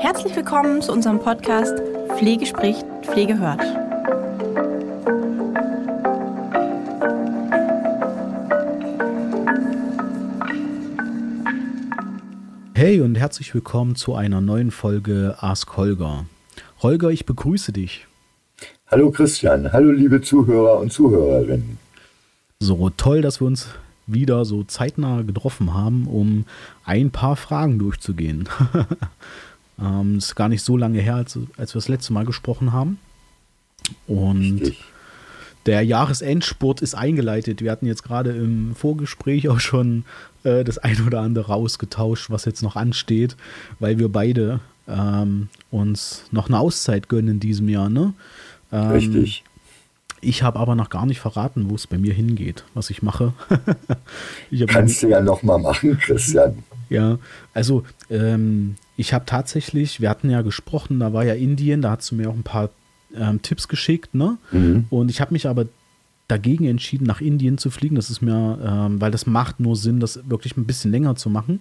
Herzlich willkommen zu unserem Podcast Pflege spricht, Pflege hört. Hey und herzlich willkommen zu einer neuen Folge Ask Holger. Holger, ich begrüße dich. Hallo Christian, hallo liebe Zuhörer und Zuhörerinnen. So toll, dass wir uns wieder so zeitnah getroffen haben, um ein paar Fragen durchzugehen. ähm, ist gar nicht so lange her, als, als wir das letzte Mal gesprochen haben. Und Richtig. der Jahresendspurt ist eingeleitet. Wir hatten jetzt gerade im Vorgespräch auch schon äh, das ein oder andere ausgetauscht, was jetzt noch ansteht, weil wir beide ähm, uns noch eine Auszeit gönnen in diesem Jahr. Ne? Ähm, Richtig. Ich habe aber noch gar nicht verraten, wo es bei mir hingeht, was ich mache. ich Kannst du ja noch mal machen, Christian. Ja, also ähm, ich habe tatsächlich, wir hatten ja gesprochen, da war ja Indien, da hast du mir auch ein paar ähm, Tipps geschickt, ne? Mhm. Und ich habe mich aber dagegen entschieden, nach Indien zu fliegen. Das ist mir, ähm, weil das macht nur Sinn, das wirklich ein bisschen länger zu machen.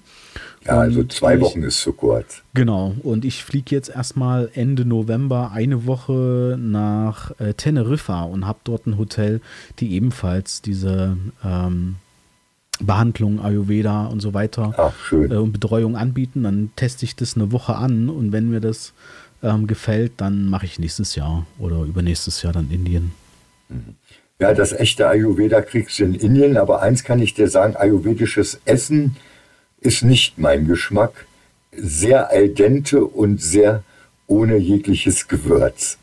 Ja, und also zwei ich, Wochen ist zu kurz. Genau. Und ich fliege jetzt erstmal Ende November eine Woche nach äh, Teneriffa und habe dort ein Hotel, die ebenfalls diese ähm, Behandlung, Ayurveda und so weiter Ach, äh, und Betreuung anbieten. Dann teste ich das eine Woche an und wenn mir das ähm, gefällt, dann mache ich nächstes Jahr oder übernächstes Jahr dann Indien. Mhm. Ja, das echte Ayurveda kriegst du in Indien, aber eins kann ich dir sagen, ayurvedisches Essen ist nicht mein Geschmack. Sehr al dente und sehr ohne jegliches Gewürz.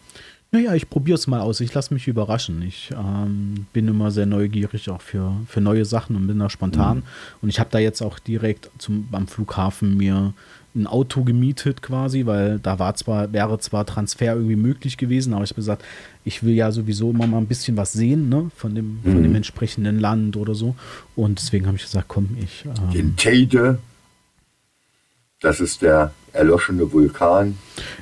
Naja, ich probiere es mal aus. Ich lasse mich überraschen. Ich ähm, bin immer sehr neugierig auch für, für neue Sachen und bin da spontan. Mhm. Und ich habe da jetzt auch direkt zum, am Flughafen mir ein Auto gemietet quasi, weil da war zwar, wäre zwar Transfer irgendwie möglich gewesen, aber ich habe gesagt, ich will ja sowieso immer mal ein bisschen was sehen, ne, von dem, mhm. von dem mhm. entsprechenden Land oder so. Und deswegen habe ich gesagt, komm, ich. Ähm, Den Teide, das ist der erloschene Vulkan.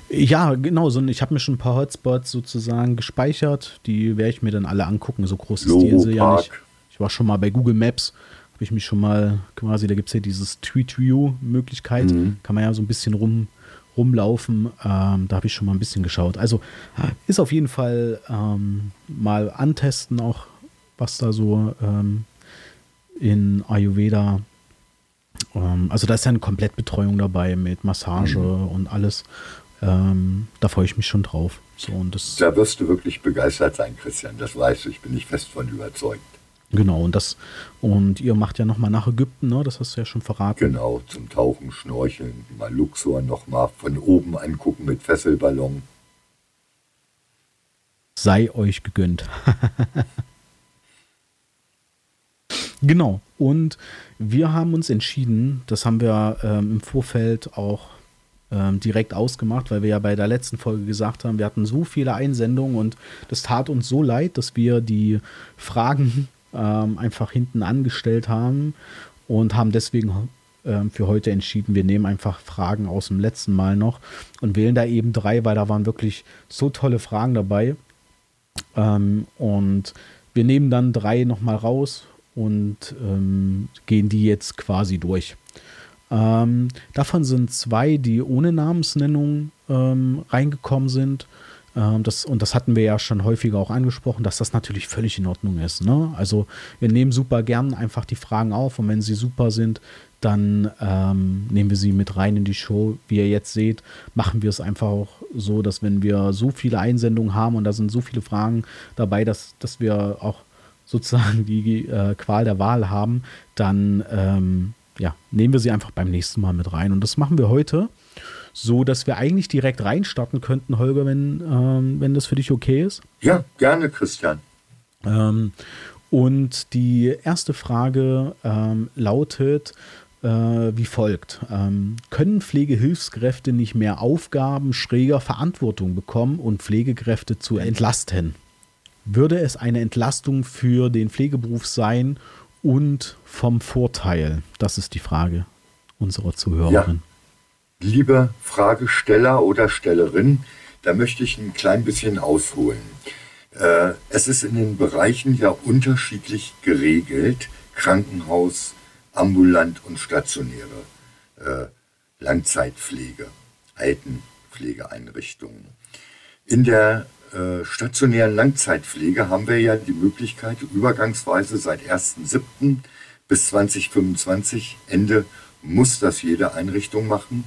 Ja, genau. So, ich habe mir schon ein paar Hotspots sozusagen gespeichert. Die werde ich mir dann alle angucken. So groß ist die Insel ja nicht. Ich war schon mal bei Google Maps habe ich mich schon mal quasi, da gibt es ja dieses Tweet View-Möglichkeit, mhm. kann man ja so ein bisschen rum, rumlaufen. Ähm, da habe ich schon mal ein bisschen geschaut. Also ist auf jeden Fall ähm, mal antesten, auch was da so ähm, in Ayurveda. Ähm, also da ist ja eine Komplettbetreuung dabei mit Massage mhm. und alles. Ähm, da freue ich mich schon drauf. So, und das da wirst du wirklich begeistert sein, Christian. Das weißt du. Ich bin nicht fest von überzeugt. Genau, und das, und ihr macht ja nochmal nach Ägypten, ne? Das hast du ja schon verraten. Genau, zum Tauchen, Schnorcheln, mal Luxor nochmal von oben angucken mit Fesselballon. Sei euch gegönnt. genau, und wir haben uns entschieden, das haben wir ähm, im Vorfeld auch ähm, direkt ausgemacht, weil wir ja bei der letzten Folge gesagt haben, wir hatten so viele Einsendungen und das tat uns so leid, dass wir die Fragen ähm, einfach hinten angestellt haben und haben deswegen ähm, für heute entschieden, wir nehmen einfach Fragen aus dem letzten Mal noch und wählen da eben drei, weil da waren wirklich so tolle Fragen dabei. Ähm, und wir nehmen dann drei nochmal raus und ähm, gehen die jetzt quasi durch. Ähm, davon sind zwei, die ohne Namensnennung ähm, reingekommen sind. Ähm, das, und das hatten wir ja schon häufiger auch angesprochen, dass das natürlich völlig in Ordnung ist. Ne? Also wir nehmen super gern einfach die Fragen auf und wenn sie super sind, dann ähm, nehmen wir sie mit rein in die Show. Wie ihr jetzt seht, machen wir es einfach auch so, dass wenn wir so viele Einsendungen haben und da sind so viele Fragen dabei, dass, dass wir auch sozusagen die äh, Qual der Wahl haben, dann ähm, ja, nehmen wir sie einfach beim nächsten Mal mit rein. Und das machen wir heute so dass wir eigentlich direkt reinstarten könnten, Holger, wenn, ähm, wenn das für dich okay ist. Ja, gerne, Christian. Ähm, und die erste Frage ähm, lautet äh, wie folgt. Ähm, können Pflegehilfskräfte nicht mehr Aufgaben, schräger Verantwortung bekommen und Pflegekräfte zu entlasten? Würde es eine Entlastung für den Pflegeberuf sein und vom Vorteil? Das ist die Frage unserer Zuhörerin. Ja. Lieber Fragesteller oder Stellerin, da möchte ich ein klein bisschen ausholen. Äh, es ist in den Bereichen ja unterschiedlich geregelt, Krankenhaus, ambulant und stationäre äh, Langzeitpflege. Altenpflegeeinrichtungen. In der äh, stationären Langzeitpflege haben wir ja die Möglichkeit, übergangsweise seit 1.7. bis 2025, Ende muss das jede Einrichtung machen,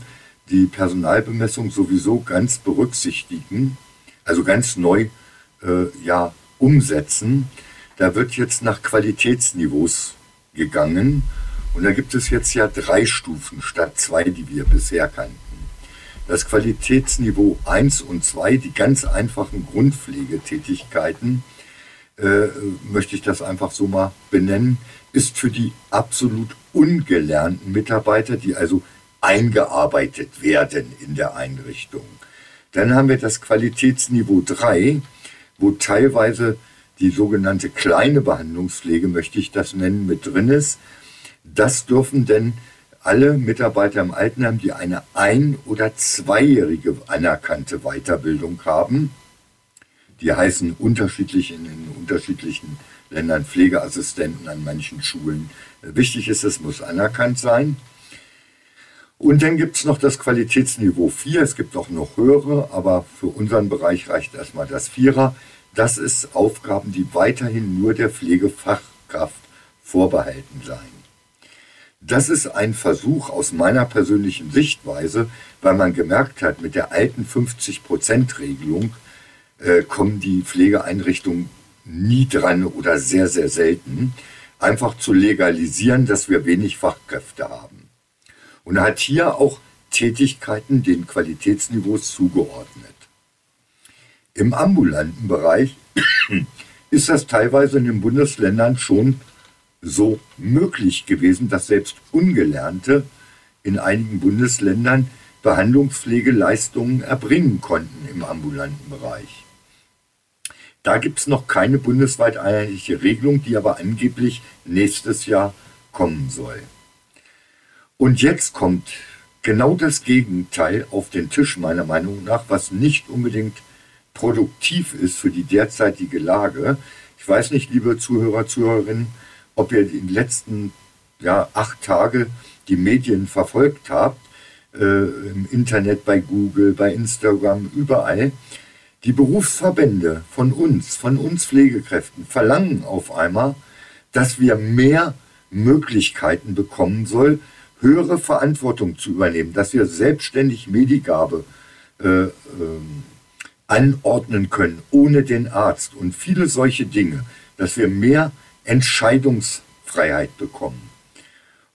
die Personalbemessung sowieso ganz berücksichtigen, also ganz neu äh, ja, umsetzen. Da wird jetzt nach Qualitätsniveaus gegangen und da gibt es jetzt ja drei Stufen statt zwei, die wir bisher kannten. Das Qualitätsniveau 1 und 2, die ganz einfachen Grundpflegetätigkeiten, äh, möchte ich das einfach so mal benennen, ist für die absolut ungelernten Mitarbeiter, die also eingearbeitet werden in der Einrichtung. Dann haben wir das Qualitätsniveau 3, wo teilweise die sogenannte kleine Behandlungspflege, möchte ich das nennen, mit drin ist. Das dürfen denn alle Mitarbeiter im Altenheim, die eine ein- oder zweijährige anerkannte Weiterbildung haben, die heißen unterschiedlich in den unterschiedlichen Ländern Pflegeassistenten an manchen Schulen. Wichtig ist, es muss anerkannt sein. Und dann gibt es noch das Qualitätsniveau 4. Es gibt auch noch höhere, aber für unseren Bereich reicht erstmal das Vierer. Das ist Aufgaben, die weiterhin nur der Pflegefachkraft vorbehalten seien. Das ist ein Versuch aus meiner persönlichen Sichtweise, weil man gemerkt hat, mit der alten 50%-Regelung äh, kommen die Pflegeeinrichtungen nie dran oder sehr, sehr selten, einfach zu legalisieren, dass wir wenig Fachkräfte haben. Und hat hier auch Tätigkeiten den Qualitätsniveaus zugeordnet. Im ambulanten Bereich ist das teilweise in den Bundesländern schon so möglich gewesen, dass selbst Ungelernte in einigen Bundesländern Behandlungspflegeleistungen erbringen konnten im ambulanten Bereich. Da gibt es noch keine bundesweit einheitliche Regelung, die aber angeblich nächstes Jahr kommen soll. Und jetzt kommt genau das Gegenteil auf den Tisch, meiner Meinung nach, was nicht unbedingt produktiv ist für die derzeitige Lage. Ich weiß nicht, liebe Zuhörer, Zuhörerinnen, ob ihr in den letzten ja, acht Tage die Medien verfolgt habt, äh, im Internet, bei Google, bei Instagram, überall. Die Berufsverbände von uns, von uns Pflegekräften, verlangen auf einmal, dass wir mehr Möglichkeiten bekommen soll, höhere Verantwortung zu übernehmen, dass wir selbstständig Medigabe äh, äh, anordnen können, ohne den Arzt und viele solche Dinge, dass wir mehr Entscheidungsfreiheit bekommen.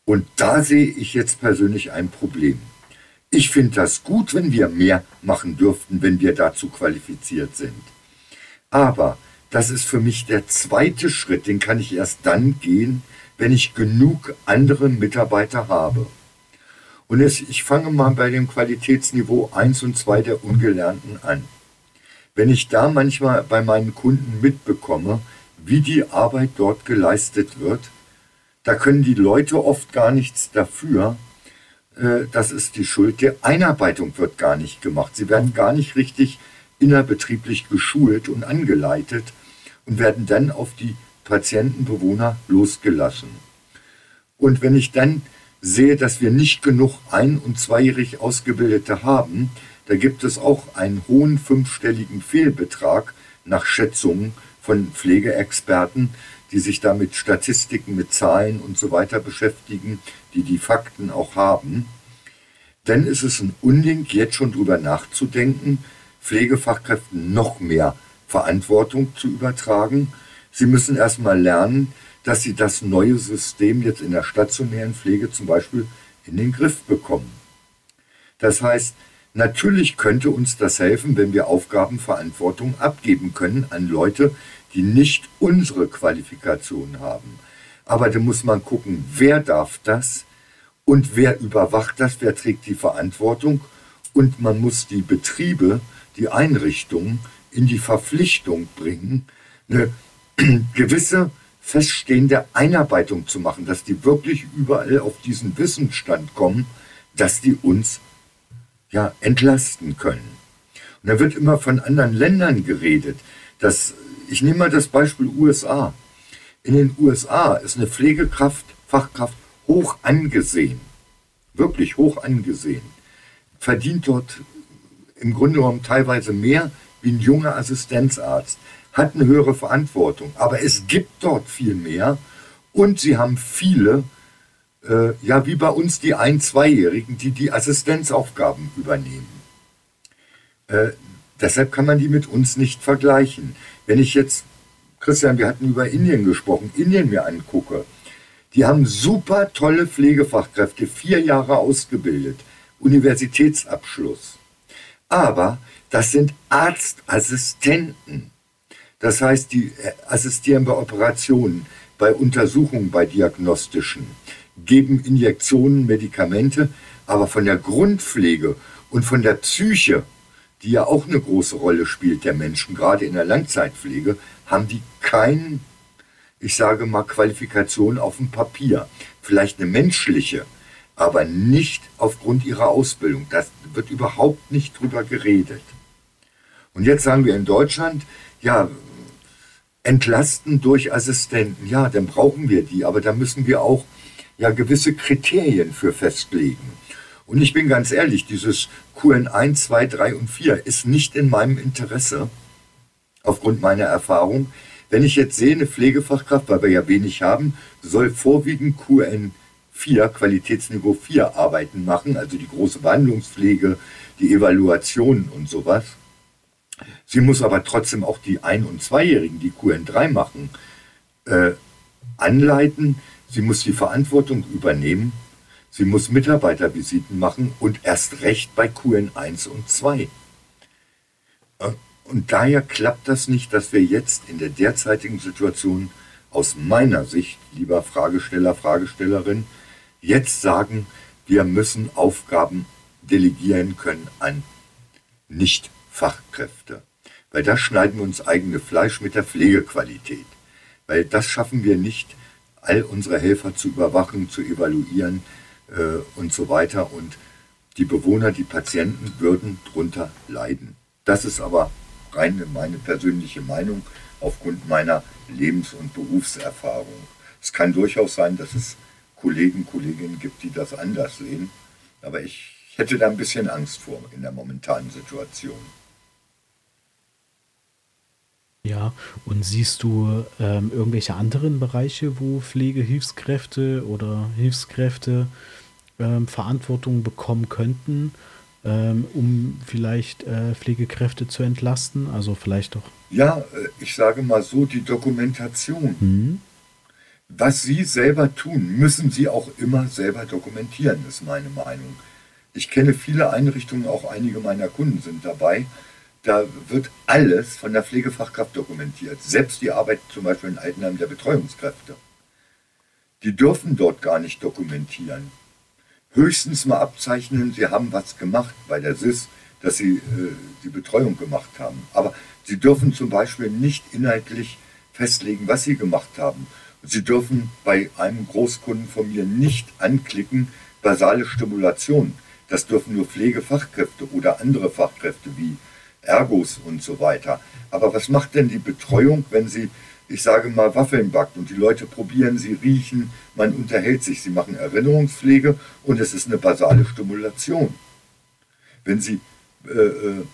Und da sehe ich jetzt persönlich ein Problem. Ich finde das gut, wenn wir mehr machen dürften, wenn wir dazu qualifiziert sind. Aber das ist für mich der zweite Schritt, den kann ich erst dann gehen, wenn ich genug andere Mitarbeiter habe. Und es, ich fange mal bei dem Qualitätsniveau 1 und 2 der Ungelernten an. Wenn ich da manchmal bei meinen Kunden mitbekomme, wie die Arbeit dort geleistet wird, da können die Leute oft gar nichts dafür. Äh, das ist die Schuld. Der Einarbeitung wird gar nicht gemacht. Sie werden gar nicht richtig innerbetrieblich geschult und angeleitet und werden dann auf die Patientenbewohner losgelassen. Und wenn ich dann sehe, dass wir nicht genug ein- und zweijährig Ausgebildete haben, da gibt es auch einen hohen fünfstelligen Fehlbetrag nach Schätzungen von Pflegeexperten, die sich da mit Statistiken, mit Zahlen und so weiter beschäftigen, die die Fakten auch haben. Ist es ein Unding, jetzt schon drüber nachzudenken, Pflegefachkräften noch mehr Verantwortung zu übertragen. Sie müssen erstmal lernen, dass sie das neue System jetzt in der stationären Pflege zum Beispiel in den Griff bekommen. Das heißt, natürlich könnte uns das helfen, wenn wir Aufgabenverantwortung abgeben können an Leute, die nicht unsere Qualifikation haben. Aber da muss man gucken, wer darf das und wer überwacht das, wer trägt die Verantwortung. Und man muss die Betriebe, die Einrichtungen in die Verpflichtung bringen, eine gewisse feststehende Einarbeitung zu machen, dass die wirklich überall auf diesen Wissensstand kommen, dass die uns ja entlasten können. Und da wird immer von anderen Ländern geredet. Dass, ich nehme mal das Beispiel USA. In den USA ist eine Pflegekraft, Fachkraft hoch angesehen. Wirklich hoch angesehen. verdient dort im Grunde genommen teilweise mehr wie ein junger Assistenzarzt, hat eine höhere Verantwortung, aber es gibt dort viel mehr und sie haben viele, äh, ja wie bei uns die Ein-, Zweijährigen, die die Assistenzaufgaben übernehmen. Äh, deshalb kann man die mit uns nicht vergleichen. Wenn ich jetzt, Christian, wir hatten über Indien gesprochen, Indien mir angucke, die haben super tolle Pflegefachkräfte, vier Jahre ausgebildet, Universitätsabschluss. Aber das sind Arztassistenten. Das heißt, die äh, assistieren bei Operationen, bei Untersuchungen, bei diagnostischen, geben Injektionen, Medikamente, aber von der Grundpflege und von der Psyche, die ja auch eine große Rolle spielt der Menschen, gerade in der Langzeitpflege, haben die keinen, ich sage mal, Qualifikation auf dem Papier. Vielleicht eine menschliche, aber nicht aufgrund ihrer Ausbildung. Das wird überhaupt nicht drüber geredet. Und jetzt sagen wir in Deutschland, ja, entlasten durch Assistenten. Ja, dann brauchen wir die, aber da müssen wir auch ja gewisse Kriterien für festlegen. Und ich bin ganz ehrlich, dieses QN1, 2, 3 und 4 ist nicht in meinem Interesse, aufgrund meiner Erfahrung. Wenn ich jetzt sehe, eine Pflegefachkraft, weil wir ja wenig haben, soll vorwiegend QN4, Qualitätsniveau 4 Arbeiten machen, also die große Behandlungspflege, die Evaluationen und sowas. Sie muss aber trotzdem auch die Ein- und Zweijährigen, die QN3 machen, äh, anleiten. Sie muss die Verantwortung übernehmen. Sie muss Mitarbeitervisiten machen und erst recht bei QN1 und 2. Äh, und daher klappt das nicht, dass wir jetzt in der derzeitigen Situation aus meiner Sicht, lieber Fragesteller, Fragestellerin, jetzt sagen, wir müssen Aufgaben delegieren können an Nicht-Fachkräfte. Weil da schneiden wir uns eigene Fleisch mit der Pflegequalität. Weil das schaffen wir nicht, all unsere Helfer zu überwachen, zu evaluieren äh, und so weiter. Und die Bewohner, die Patienten würden drunter leiden. Das ist aber rein meine persönliche Meinung aufgrund meiner Lebens- und Berufserfahrung. Es kann durchaus sein, dass es Kollegen, Kolleginnen gibt, die das anders sehen. Aber ich hätte da ein bisschen Angst vor in der momentanen Situation. Ja, und siehst du ähm, irgendwelche anderen Bereiche, wo Pflegehilfskräfte oder Hilfskräfte ähm, Verantwortung bekommen könnten, ähm, um vielleicht äh, Pflegekräfte zu entlasten? Also vielleicht doch. Ja, äh, ich sage mal so, die Dokumentation. Mhm. Was Sie selber tun, müssen Sie auch immer selber dokumentieren, ist meine Meinung. Ich kenne viele Einrichtungen, auch einige meiner Kunden sind dabei da wird alles von der Pflegefachkraft dokumentiert. Selbst die Arbeit zum Beispiel in Altenheim der Betreuungskräfte. Die dürfen dort gar nicht dokumentieren. Höchstens mal abzeichnen, sie haben was gemacht bei der SIS, dass sie äh, die Betreuung gemacht haben. Aber sie dürfen zum Beispiel nicht inhaltlich festlegen, was sie gemacht haben. Sie dürfen bei einem Großkunden von mir nicht anklicken, basale Stimulation. Das dürfen nur Pflegefachkräfte oder andere Fachkräfte wie Ergos und so weiter. Aber was macht denn die Betreuung, wenn sie, ich sage mal, Waffeln backt und die Leute probieren, sie riechen, man unterhält sich, sie machen Erinnerungspflege und es ist eine basale Stimulation. Wenn sie äh, äh,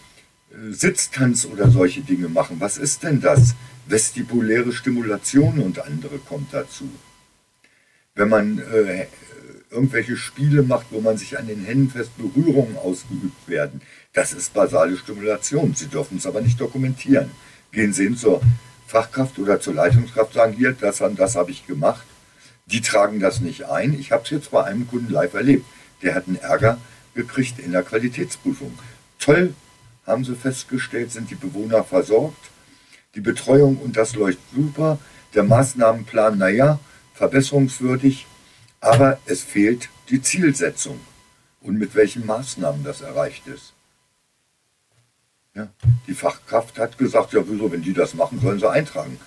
Sitztanz oder solche Dinge machen, was ist denn das? Vestibuläre Stimulation und andere kommt dazu. Wenn man äh, irgendwelche Spiele macht, wo man sich an den Händen fest Berührungen ausgeübt werden. Das ist basale Stimulation. Sie dürfen es aber nicht dokumentieren. Gehen Sie hin zur Fachkraft oder zur Leitungskraft, sagen hier, das und das habe ich gemacht. Die tragen das nicht ein. Ich habe es jetzt bei einem Kunden live erlebt. Der hat einen Ärger gekriegt in der Qualitätsprüfung. Toll, haben sie festgestellt, sind die Bewohner versorgt. Die Betreuung und das läuft super. Der Maßnahmenplan, naja, verbesserungswürdig. Aber es fehlt die Zielsetzung und mit welchen Maßnahmen das erreicht ist. Ja, die Fachkraft hat gesagt, ja wieso, wenn die das machen, sollen sie eintragen.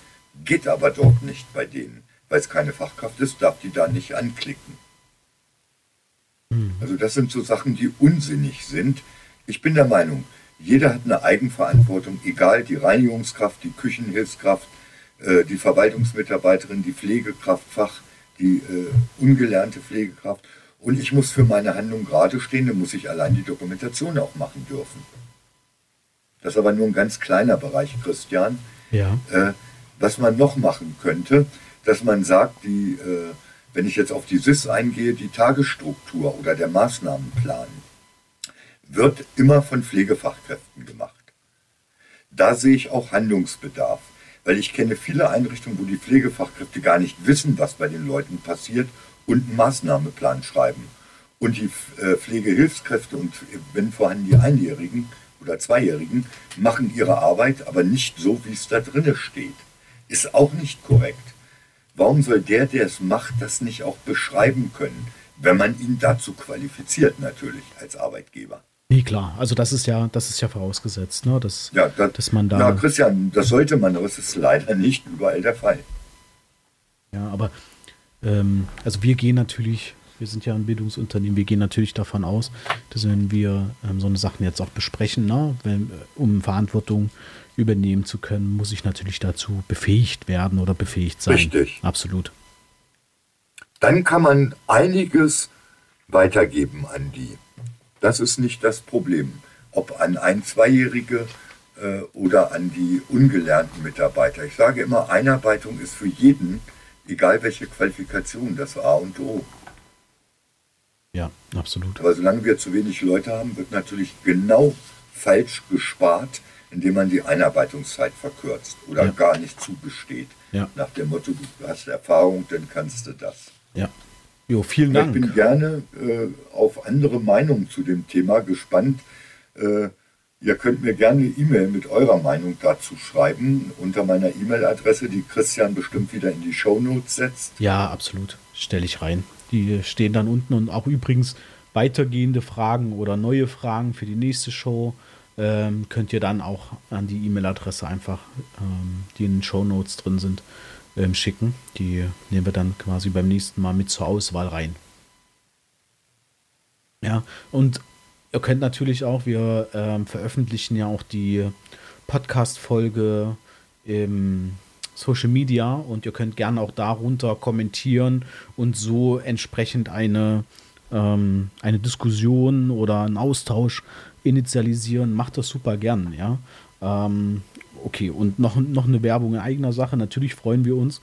Geht aber dort nicht bei denen. Weil es keine Fachkraft ist, darf die da nicht anklicken. Hm. Also das sind so Sachen, die unsinnig sind. Ich bin der Meinung, jeder hat eine Eigenverantwortung, egal die Reinigungskraft, die Küchenhilfskraft, äh, die Verwaltungsmitarbeiterin, die Pflegekraft, Fach, die äh, ungelernte Pflegekraft und ich muss für meine Handlung gerade stehen, dann muss ich allein die Dokumentation auch machen dürfen. Das ist aber nur ein ganz kleiner Bereich, Christian. Ja. Äh, was man noch machen könnte, dass man sagt, die, äh, wenn ich jetzt auf die SIS eingehe, die Tagesstruktur oder der Maßnahmenplan wird immer von Pflegefachkräften gemacht. Da sehe ich auch Handlungsbedarf, weil ich kenne viele Einrichtungen, wo die Pflegefachkräfte gar nicht wissen, was bei den Leuten passiert und einen Maßnahmeplan schreiben. Und die äh, Pflegehilfskräfte und wenn vorhanden die Einjährigen oder Zweijährigen machen ihre Arbeit, aber nicht so, wie es da drinne steht. Ist auch nicht korrekt. Warum soll der, der es macht, das nicht auch beschreiben können, wenn man ihn dazu qualifiziert natürlich als Arbeitgeber? Nee, klar. Also das ist ja, das ist ja vorausgesetzt, ne? Dass, ja, das, dass man da. Ja, Christian, das sollte man, aber es ist leider nicht überall der Fall. Ja, aber ähm, also wir gehen natürlich, wir sind ja ein Bildungsunternehmen, wir gehen natürlich davon aus, dass wenn wir ähm, so eine Sachen jetzt auch besprechen, ne, wenn, um Verantwortung übernehmen zu können, muss ich natürlich dazu befähigt werden oder befähigt sein. Richtig. Absolut. Dann kann man einiges weitergeben an die. Das ist nicht das Problem. Ob an ein Zweijährige äh, oder an die ungelernten Mitarbeiter. Ich sage immer, Einarbeitung ist für jeden, egal welche Qualifikation, das A und O. Ja, absolut. Aber solange wir zu wenig Leute haben, wird natürlich genau falsch gespart, indem man die Einarbeitungszeit verkürzt oder Ja. gar nicht zugesteht. Ja. Nach dem Motto, du hast Erfahrung, dann kannst du das. Ja. Jo, vielen Ja, Ich bin Dank. gerne äh, auf andere Meinungen zu dem Thema gespannt. Äh, ihr könnt mir gerne eine E-Mail mit eurer Meinung dazu schreiben unter meiner E-Mail-Adresse, die Christian bestimmt wieder in die Shownotes setzt. Ja, absolut. Stelle ich rein. Die stehen dann unten und auch übrigens weitergehende Fragen oder neue Fragen für die nächste Show ähm, könnt ihr dann auch an die E-Mail-Adresse einfach, ähm, die in den Show Notes drin sind, ähm, schicken. Die nehmen wir dann quasi beim nächsten Mal mit zur Auswahl rein. Ja, und ihr könnt natürlich auch, wir ähm, veröffentlichen ja auch die Podcast-Folge im Social Media und ihr könnt gerne auch darunter kommentieren und so entsprechend eine, ähm, eine Diskussion oder einen Austausch initialisieren. Macht das super gern, ja. Ähm, okay, und noch, noch eine Werbung in eigener Sache. Natürlich freuen wir uns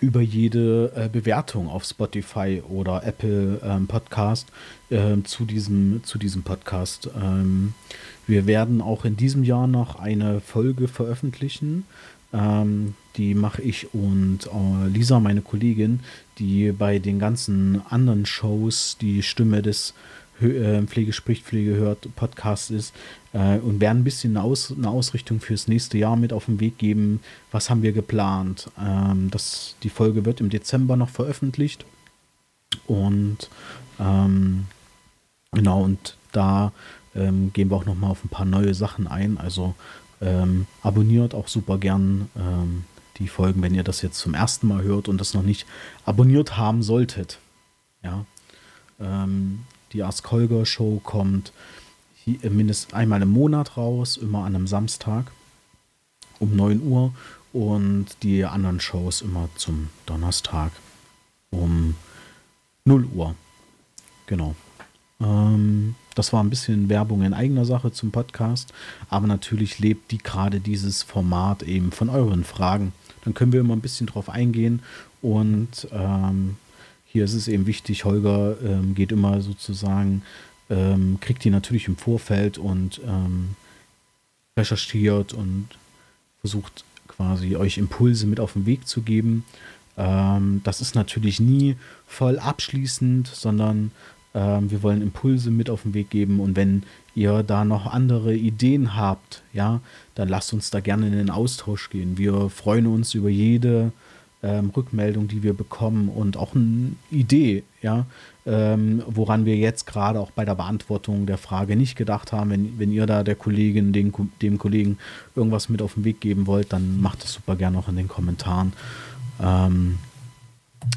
über jede äh, Bewertung auf Spotify oder Apple ähm, Podcast ähm, zu, diesem, zu diesem Podcast. Ähm, wir werden auch in diesem Jahr noch eine Folge veröffentlichen. Ähm, die mache ich und äh, Lisa, meine Kollegin, die bei den ganzen anderen Shows die Stimme des äh, Pflege spricht, Pflege hört Podcast ist äh, und werden ein bisschen eine, Aus, eine Ausrichtung fürs nächste Jahr mit auf den Weg geben. Was haben wir geplant? Ähm, das, die Folge wird im Dezember noch veröffentlicht und ähm, genau und da ähm, gehen wir auch noch mal auf ein paar neue Sachen ein. Also ähm, abonniert auch super gern ähm, die Folgen, wenn ihr das jetzt zum ersten Mal hört und das noch nicht abonniert haben solltet. Ja. Ähm, die Ask Holger Show kommt äh, mindestens einmal im Monat raus, immer an einem Samstag um 9 Uhr und die anderen Shows immer zum Donnerstag um 0 Uhr. Genau. Ähm, das war ein bisschen Werbung in eigener Sache zum Podcast, aber natürlich lebt die gerade dieses Format eben von euren Fragen. Dann können wir immer ein bisschen drauf eingehen und ähm, hier ist es eben wichtig, Holger ähm, geht immer sozusagen, ähm, kriegt die natürlich im Vorfeld und ähm, recherchiert und versucht quasi euch Impulse mit auf den Weg zu geben. Ähm, das ist natürlich nie voll abschließend, sondern ähm, wir wollen Impulse mit auf den Weg geben und wenn ihr da noch andere Ideen habt, ja, dann lasst uns da gerne in den Austausch gehen. Wir freuen uns über jede ähm, Rückmeldung, die wir bekommen und auch eine Idee, ja, ähm, woran wir jetzt gerade auch bei der Beantwortung der Frage nicht gedacht haben. Wenn, wenn ihr da der Kollegin, den, dem Kollegen irgendwas mit auf den Weg geben wollt, dann macht das super gerne auch in den Kommentaren. Ähm,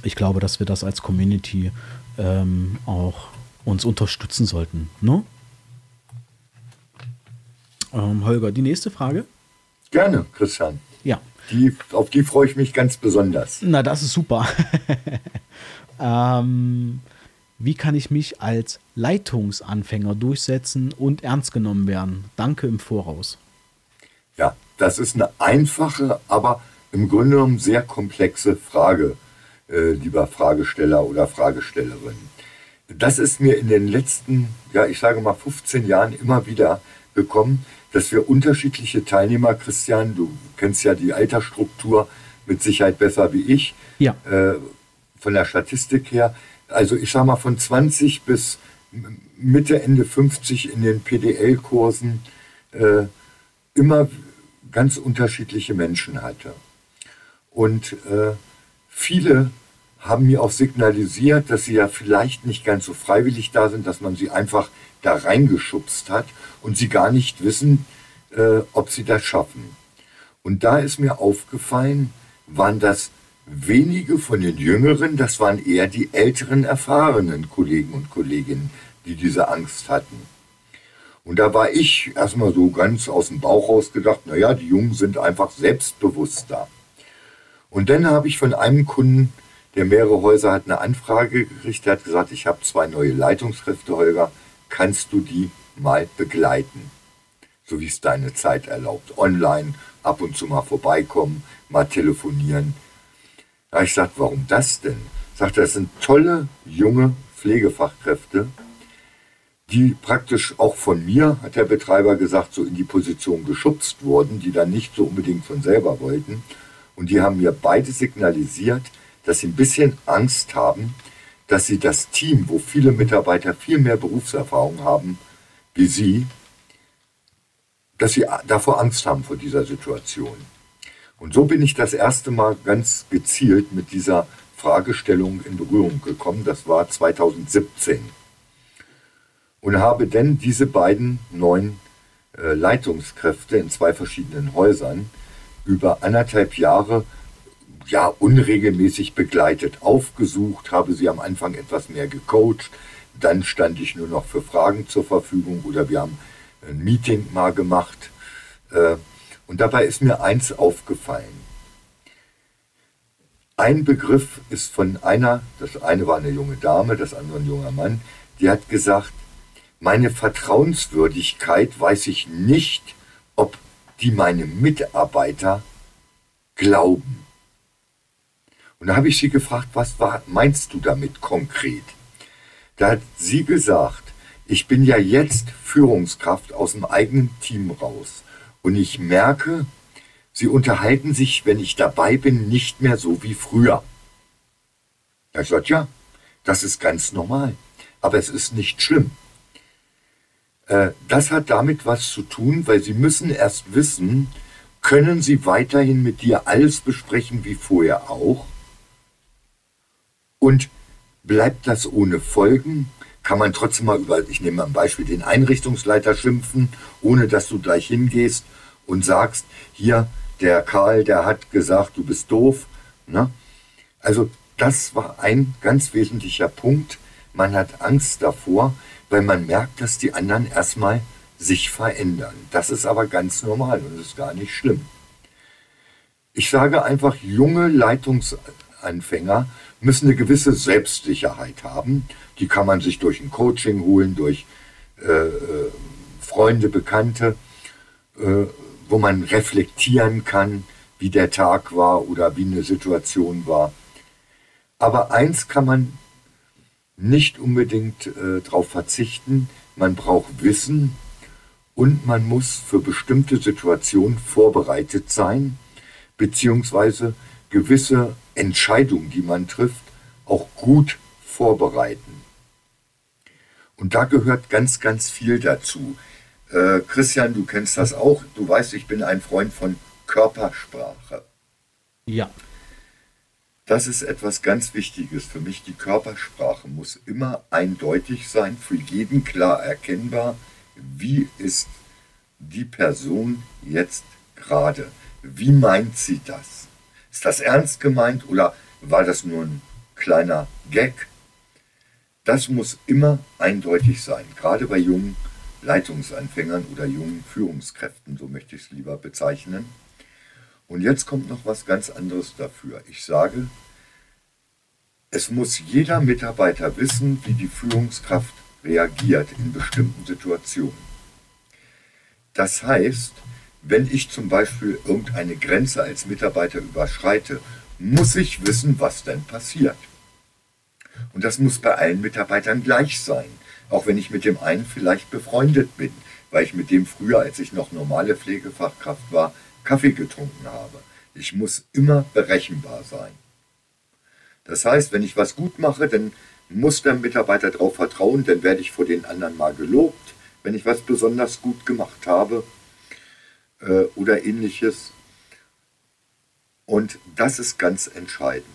ich glaube, dass wir das als Community ähm, auch uns unterstützen sollten. Ne? Ähm, Holger, die nächste Frage? Gerne, Christian. Ja. Die, auf die freue ich mich ganz besonders. Na, das ist super. ähm, wie kann ich mich als Leitungsanfänger durchsetzen und ernst genommen werden? Danke im Voraus. Ja, das ist eine einfache, aber im Grunde genommen sehr komplexe Frage, äh, lieber Fragesteller oder Fragestellerin. Das ist mir in den letzten, ja, ich sage mal 15 Jahren immer wieder gekommen, dass wir unterschiedliche Teilnehmer, Christian, du kennst ja die Altersstruktur mit Sicherheit besser wie ich, ja. äh, von der Statistik her, also ich sage mal von 20 bis Mitte, Ende 50 in den PDL-Kursen äh, immer ganz unterschiedliche Menschen hatte. Und äh, viele haben mir auch signalisiert, dass sie ja vielleicht nicht ganz so freiwillig da sind, dass man sie einfach da reingeschubst hat und sie gar nicht wissen, äh, ob sie das schaffen. Und da ist mir aufgefallen, waren das wenige von den Jüngeren, das waren eher die älteren, erfahrenen Kollegen und Kolleginnen, die diese Angst hatten. Und da war ich erstmal so ganz aus dem Bauch raus gedacht, naja, die Jungen sind einfach selbstbewusster. Und dann habe ich von einem Kunden, der mehrere Häuser hat, eine Anfrage gekriegt, der hat gesagt, ich habe zwei neue Leitungskräfte, Holger, kannst du die mal begleiten? So wie es deine Zeit erlaubt. Online, ab und zu mal vorbeikommen, mal telefonieren. Da ich gesagt, warum das denn? Sagt er, das sind tolle, junge Pflegefachkräfte, die praktisch auch von mir, hat der Betreiber gesagt, so in die Position geschubst wurden, die dann nicht so unbedingt von selber wollten. Und die haben mir beide signalisiert, dass sie ein bisschen Angst haben, dass sie das Team, wo viele Mitarbeiter viel mehr Berufserfahrung haben wie sie, dass sie davor Angst haben vor dieser Situation. Und so bin ich das erste Mal ganz gezielt mit dieser Fragestellung in Berührung gekommen. Das war 2017. Und habe dann diese beiden neuen äh, Leitungskräfte in zwei verschiedenen Häusern über anderthalb Jahre ja unregelmäßig begleitet, aufgesucht, habe sie am Anfang etwas mehr gecoacht, dann stand ich nur noch für Fragen zur Verfügung oder wir haben ein Meeting mal gemacht. Äh, und dabei ist mir eins aufgefallen. Ein Begriff ist von einer, das eine war eine junge Dame, das andere ein junger Mann, die hat gesagt, meine Vertrauenswürdigkeit weiß ich nicht, ob die meine Mitarbeiter glauben. Und da habe ich sie gefragt, was war, meinst du damit konkret? Da hat sie gesagt, ich bin ja jetzt Führungskraft aus dem eigenen Team raus. Und ich merke, sie unterhalten sich, wenn ich dabei bin, nicht mehr so wie früher. Da ich gesagt, ja, das ist ganz normal. Aber es ist nicht schlimm. Äh, das hat damit was zu tun, weil sie müssen erst wissen, können sie weiterhin mit dir alles besprechen wie vorher auch? Und bleibt das ohne Folgen? kann man trotzdem mal über, ich nehme mal ein Beispiel, den Einrichtungsleiter schimpfen, ohne dass du gleich hingehst und sagst, hier, der Karl, der hat gesagt, du bist doof. Ne? Also das war ein ganz wesentlicher Punkt. Man hat Angst davor, weil man merkt, dass die anderen erstmal sich verändern. Das ist aber ganz normal und ist gar nicht schlimm. Ich sage einfach, junge Leitungsanfänger müssen eine gewisse Selbstsicherheit haben die kann man sich durch ein Coaching holen, durch äh, äh, Freunde, Bekannte, äh, wo man reflektieren kann, wie der Tag war oder wie eine Situation war. Aber eins kann man nicht unbedingt äh, darauf verzichten, man braucht Wissen und man muss für bestimmte Situationen vorbereitet sein, beziehungsweise gewisse Entscheidungen, die man trifft, auch gut vorbereiten. Und da gehört ganz, ganz viel dazu. Äh, Christian, du kennst das auch. Du weißt, ich bin ein Freund von Körpersprache. Ja. Das ist etwas ganz Wichtiges für mich. Die Körpersprache muss immer eindeutig sein, für jeden klar erkennbar, wie ist die Person jetzt gerade. Wie meint sie das? Ist das ernst gemeint oder war das nur ein kleiner Gag? Das muss immer eindeutig sein, gerade bei jungen Leitungsanfängern oder jungen Führungskräften, so möchte ich es lieber bezeichnen. Und jetzt kommt noch was ganz anderes dafür. Ich sage, Es muss jeder Mitarbeiter wissen, wie die Führungskraft reagiert in bestimmten Situationen. Das heißt, wenn ich zum Beispiel irgendeine Grenze als Mitarbeiter überschreite, muss ich wissen, was denn passiert. Und das muss bei allen Mitarbeitern gleich sein, auch wenn ich mit dem einen vielleicht befreundet bin, weil ich mit dem früher, als ich noch normale Pflegefachkraft war, Kaffee getrunken habe. Ich muss immer berechenbar sein. Das heißt, wenn ich was gut mache, dann muss der Mitarbeiter darauf vertrauen, dann werde ich vor den anderen mal gelobt, wenn ich was besonders gut gemacht habe äh, oder ähnliches. Und das ist ganz entscheidend.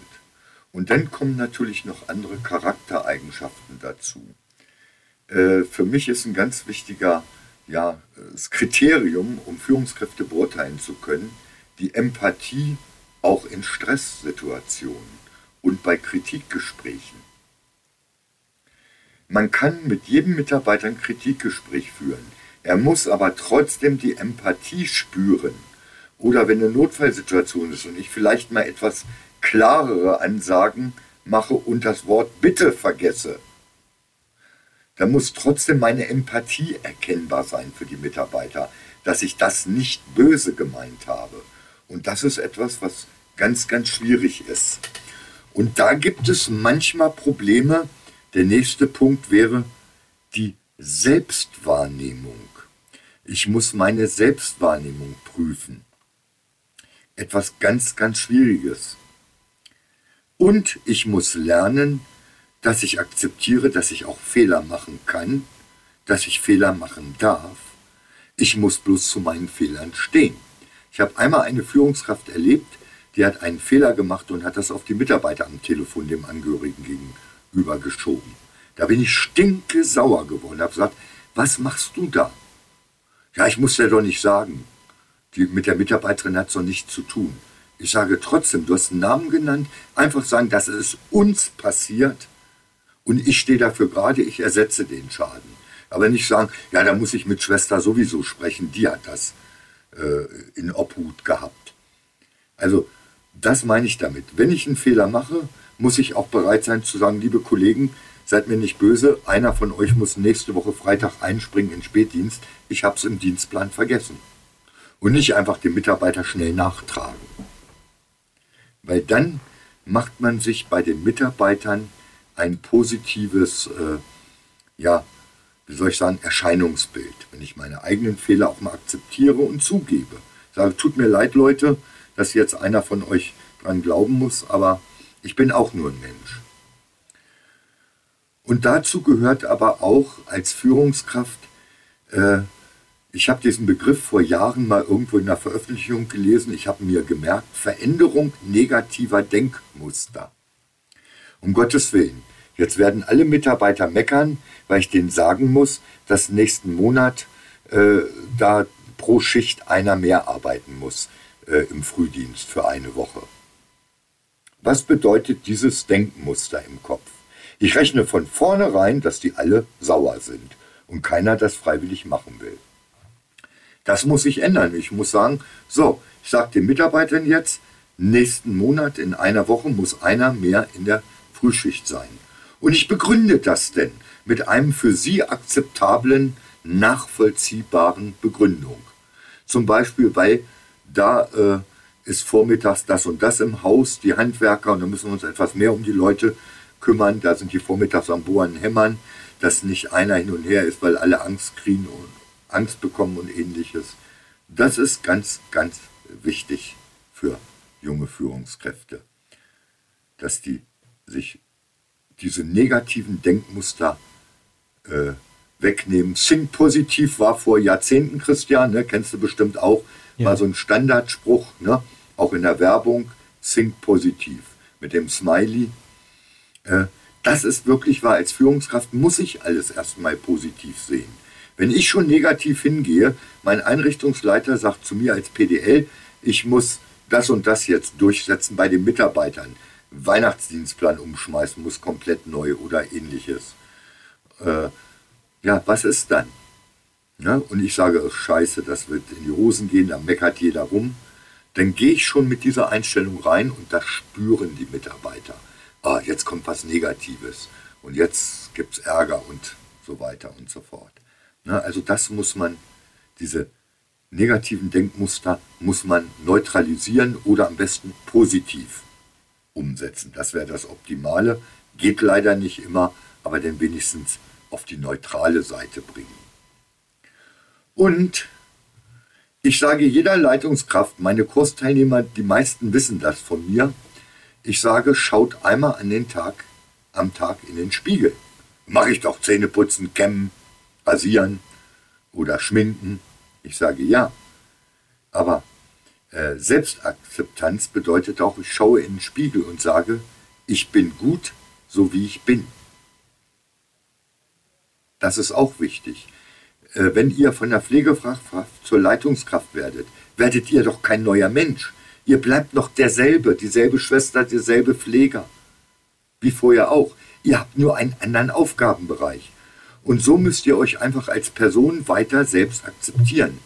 Und dann kommen natürlich noch andere Charaktereigenschaften dazu. Äh, für mich ist ein ganz wichtiger ja, das Kriterium, um Führungskräfte beurteilen zu können, die Empathie auch in Stresssituationen und bei Kritikgesprächen. Man kann mit jedem Mitarbeiter ein Kritikgespräch führen. Er muss aber trotzdem die Empathie spüren. Oder wenn eine Notfallsituation ist und ich vielleicht mal etwas klarere Ansagen mache und das Wort bitte vergesse, dann muss trotzdem meine Empathie erkennbar sein für die Mitarbeiter, dass ich das nicht böse gemeint habe. Und das ist etwas, was ganz, ganz schwierig ist. Und da gibt es manchmal Probleme. Der nächste Punkt wäre die Selbstwahrnehmung. Ich muss meine Selbstwahrnehmung prüfen. Etwas ganz, ganz Schwieriges. Und ich muss lernen, dass ich akzeptiere, dass ich auch Fehler machen kann, dass ich Fehler machen darf. Ich muss bloß zu meinen Fehlern stehen. Ich habe einmal eine Führungskraft erlebt, die hat einen Fehler gemacht und hat das auf die Mitarbeiter am Telefon dem Angehörigen gegenüber geschoben. Da bin ich stinke sauer geworden, habe gesagt, was machst du da? Ja, ich muss dir doch nicht sagen. Die, mit der Mitarbeiterin hat es doch nichts zu tun. Ich sage trotzdem, du hast einen Namen genannt, einfach sagen, dass es uns passiert und ich stehe dafür gerade, ich ersetze den Schaden. Aber nicht sagen, ja, da muss ich mit Schwester sowieso sprechen, die hat das äh, in Obhut gehabt. Also das meine ich damit. Wenn ich einen Fehler mache, muss ich auch bereit sein zu sagen, liebe Kollegen, seid mir nicht böse, einer von euch muss nächste Woche Freitag einspringen in Spätdienst. Ich habe es im Dienstplan vergessen. Und nicht einfach den Mitarbeiter schnell nachtragen. Weil dann macht man sich bei den Mitarbeitern ein positives, äh, ja, wie soll ich sagen, Erscheinungsbild. Wenn ich meine eigenen Fehler auch mal akzeptiere und zugebe. Ich sage, tut mir leid, Leute, dass jetzt einer von euch dran glauben muss, aber ich bin auch nur ein Mensch. Und dazu gehört aber auch als Führungskraft, äh, ich habe diesen Begriff vor Jahren mal irgendwo in einer Veröffentlichung gelesen, ich habe mir gemerkt, Veränderung negativer Denkmuster. Um Gottes Willen. Jetzt werden alle Mitarbeiter meckern, weil ich denen sagen muss, dass nächsten Monat äh, da pro Schicht einer mehr arbeiten muss äh, im Frühdienst für eine Woche. Was bedeutet dieses Denkmuster im Kopf? Ich rechne von vornherein, dass die alle sauer sind und keiner das freiwillig machen will. Das muss sich ändern. Ich muss sagen, so, ich sage den Mitarbeitern jetzt, nächsten Monat in einer Woche muss einer mehr in der Frühschicht sein. Und ich begründe das denn mit einem für Sie akzeptablen, nachvollziehbaren Begründung. Zum Beispiel, weil da äh, ist vormittags das und das im Haus, die Handwerker, und da müssen wir uns etwas mehr um die Leute kümmern. Da sind die vormittags am Bohren hämmern, dass nicht einer hin und her ist, weil alle Angst kriegen und Angst bekommen und ähnliches. Das ist ganz, ganz wichtig für junge Führungskräfte, dass die sich diese negativen Denkmuster äh, wegnehmen. Think positiv war vor Jahrzehnten, Christian, ne, kennst du bestimmt auch, ja. war so ein Standardspruch, ne, auch in der Werbung, Think positiv mit dem Smiley. Äh, das ist wirklich wahr. Als Führungskraft muss ich alles erstmal positiv sehen. Wenn ich schon negativ hingehe, mein Einrichtungsleiter sagt zu mir als PDL, ich muss das und das jetzt durchsetzen bei den Mitarbeitern. Weihnachtsdienstplan umschmeißen muss, komplett neu oder ähnliches. Äh, ja, was ist dann? Ja, und ich sage, scheiße, das wird in die Hosen gehen, da meckert jeder rum. Dann gehe ich schon mit dieser Einstellung rein und das spüren die Mitarbeiter. Ah, jetzt kommt was Negatives und jetzt gibt es Ärger und so weiter und so fort. Na, also das muss man, diese negativen Denkmuster muss man neutralisieren oder am besten positiv umsetzen. Das wäre das Optimale. Geht leider nicht immer, aber dann wenigstens auf die neutrale Seite bringen. Und ich sage jeder Leitungskraft, meine Kursteilnehmer, die meisten wissen das von mir, ich sage, schaut einmal an den Tag, am Tag in den Spiegel. Mache ich doch Zähne putzen, kämmen, rasieren oder schminken. Ich sage ja. Aber äh, Selbstakzeptanz bedeutet auch, ich schaue in den Spiegel und sage, ich bin gut, so wie ich bin. Das ist auch wichtig. Äh, wenn ihr von der Pflegefachkraft zur Leitungskraft werdet, werdet ihr doch kein neuer Mensch. Ihr bleibt noch derselbe, dieselbe Schwester, derselbe Pfleger. Wie vorher auch. Ihr habt nur einen anderen Aufgabenbereich. Und so müsst ihr euch einfach als Person weiter selbst akzeptieren.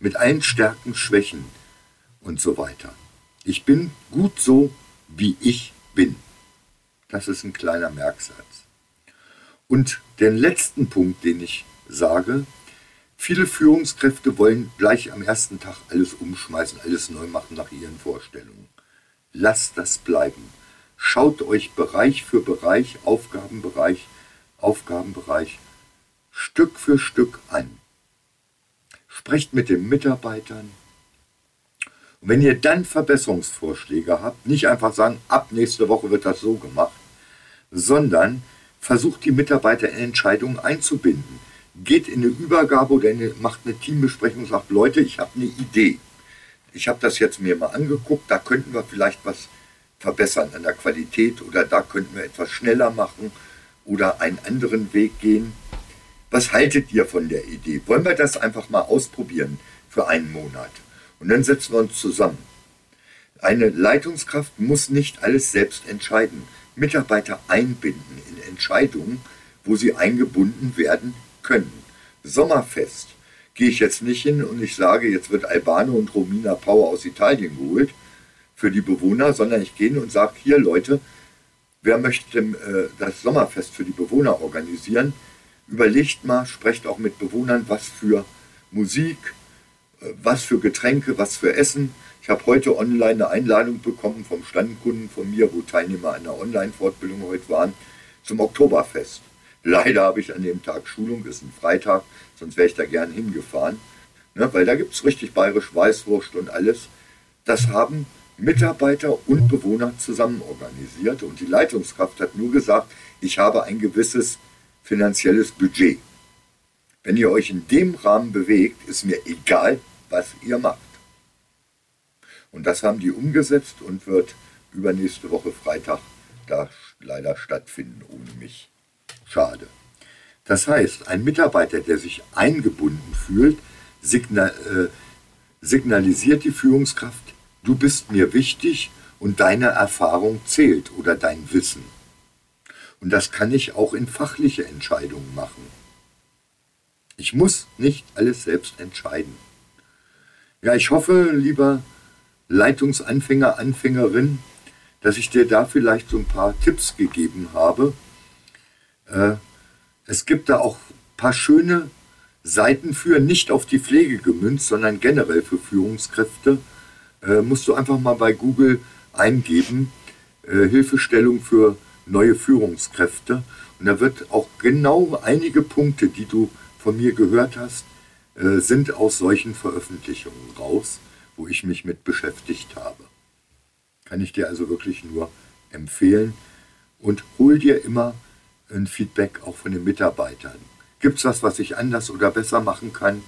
Mit allen Stärken, Schwächen und so weiter. Ich bin gut so, wie ich bin. Das ist ein kleiner Merksatz. Und den letzten Punkt, den ich sage, viele Führungskräfte wollen gleich am ersten Tag alles umschmeißen, alles neu machen nach ihren Vorstellungen. Lasst das bleiben. Schaut euch Bereich für Bereich, Aufgabenbereich, Aufgabenbereich Stück für Stück an. Sprecht mit den Mitarbeitern. Und wenn ihr dann Verbesserungsvorschläge habt, nicht einfach sagen, ab nächste Woche wird das so gemacht, sondern versucht die Mitarbeiter in Entscheidungen einzubinden. Geht in eine Übergabe oder eine, macht eine Teambesprechung und sagt, Leute, ich habe eine Idee. Ich habe das jetzt mir mal angeguckt, da könnten wir vielleicht was verbessern an der Qualität oder da könnten wir etwas schneller machen oder einen anderen Weg gehen. Was haltet ihr von der Idee? Wollen wir das einfach mal ausprobieren für einen Monat? Und dann setzen wir uns zusammen. Eine Leitungskraft muss nicht alles selbst entscheiden. Mitarbeiter einbinden in Entscheidungen, wo sie eingebunden werden können. Sommerfest gehe ich jetzt nicht hin und ich sage, jetzt wird Albano und Romina Power aus Italien geholt für die Bewohner, sondern ich gehe hin und sage, hier Leute, wer möchte äh, das Sommerfest für die Bewohner organisieren? Überlegt mal, sprecht auch mit Bewohnern, was für Musik, äh, was für Getränke, was für Essen. Ich habe heute online eine Einladung bekommen vom Standkunden von mir, wo Teilnehmer einer Online-Fortbildung heute waren, zum Oktoberfest. Leider habe ich an dem Tag Schulung, ist ein Freitag, sonst wäre ich da gern hingefahren. Ne, weil da gibt es richtig bayerisch Weißwurst und alles. Das haben Mitarbeiter und Bewohner zusammen organisiert und die Leitungskraft hat nur gesagt, ich habe ein gewisses finanzielles Budget. Wenn ihr euch in dem Rahmen bewegt, ist mir egal, was ihr macht. Und das haben die umgesetzt und wird übernächste Woche Freitag da leider stattfinden ohne mich. Schade. Das heißt, ein Mitarbeiter, der sich eingebunden fühlt, signal, äh, signalisiert die Führungskraft, du bist mir wichtig und deine Erfahrung zählt oder dein Wissen. Und das kann ich auch in fachliche Entscheidungen machen. Ich muss nicht alles selbst entscheiden. Ja, ich hoffe, lieber Leitungsanfänger, Anfängerin, dass ich dir da vielleicht so ein paar Tipps gegeben habe. Äh, es gibt da auch ein paar schöne Seiten für, nicht auf die Pflege gemünzt, sondern generell für Führungskräfte. Äh, musst du einfach mal bei Google eingeben, äh, Hilfestellung für neue Führungskräfte. Und da wird auch genau einige Punkte, die du von mir gehört hast, äh, sind aus solchen Veröffentlichungen raus, wo ich mich mit beschäftigt habe. Kann ich dir also wirklich nur empfehlen. Und hol dir immer ein Feedback auch von den Mitarbeitern. Gibt es was, was ich anders oder besser machen kann?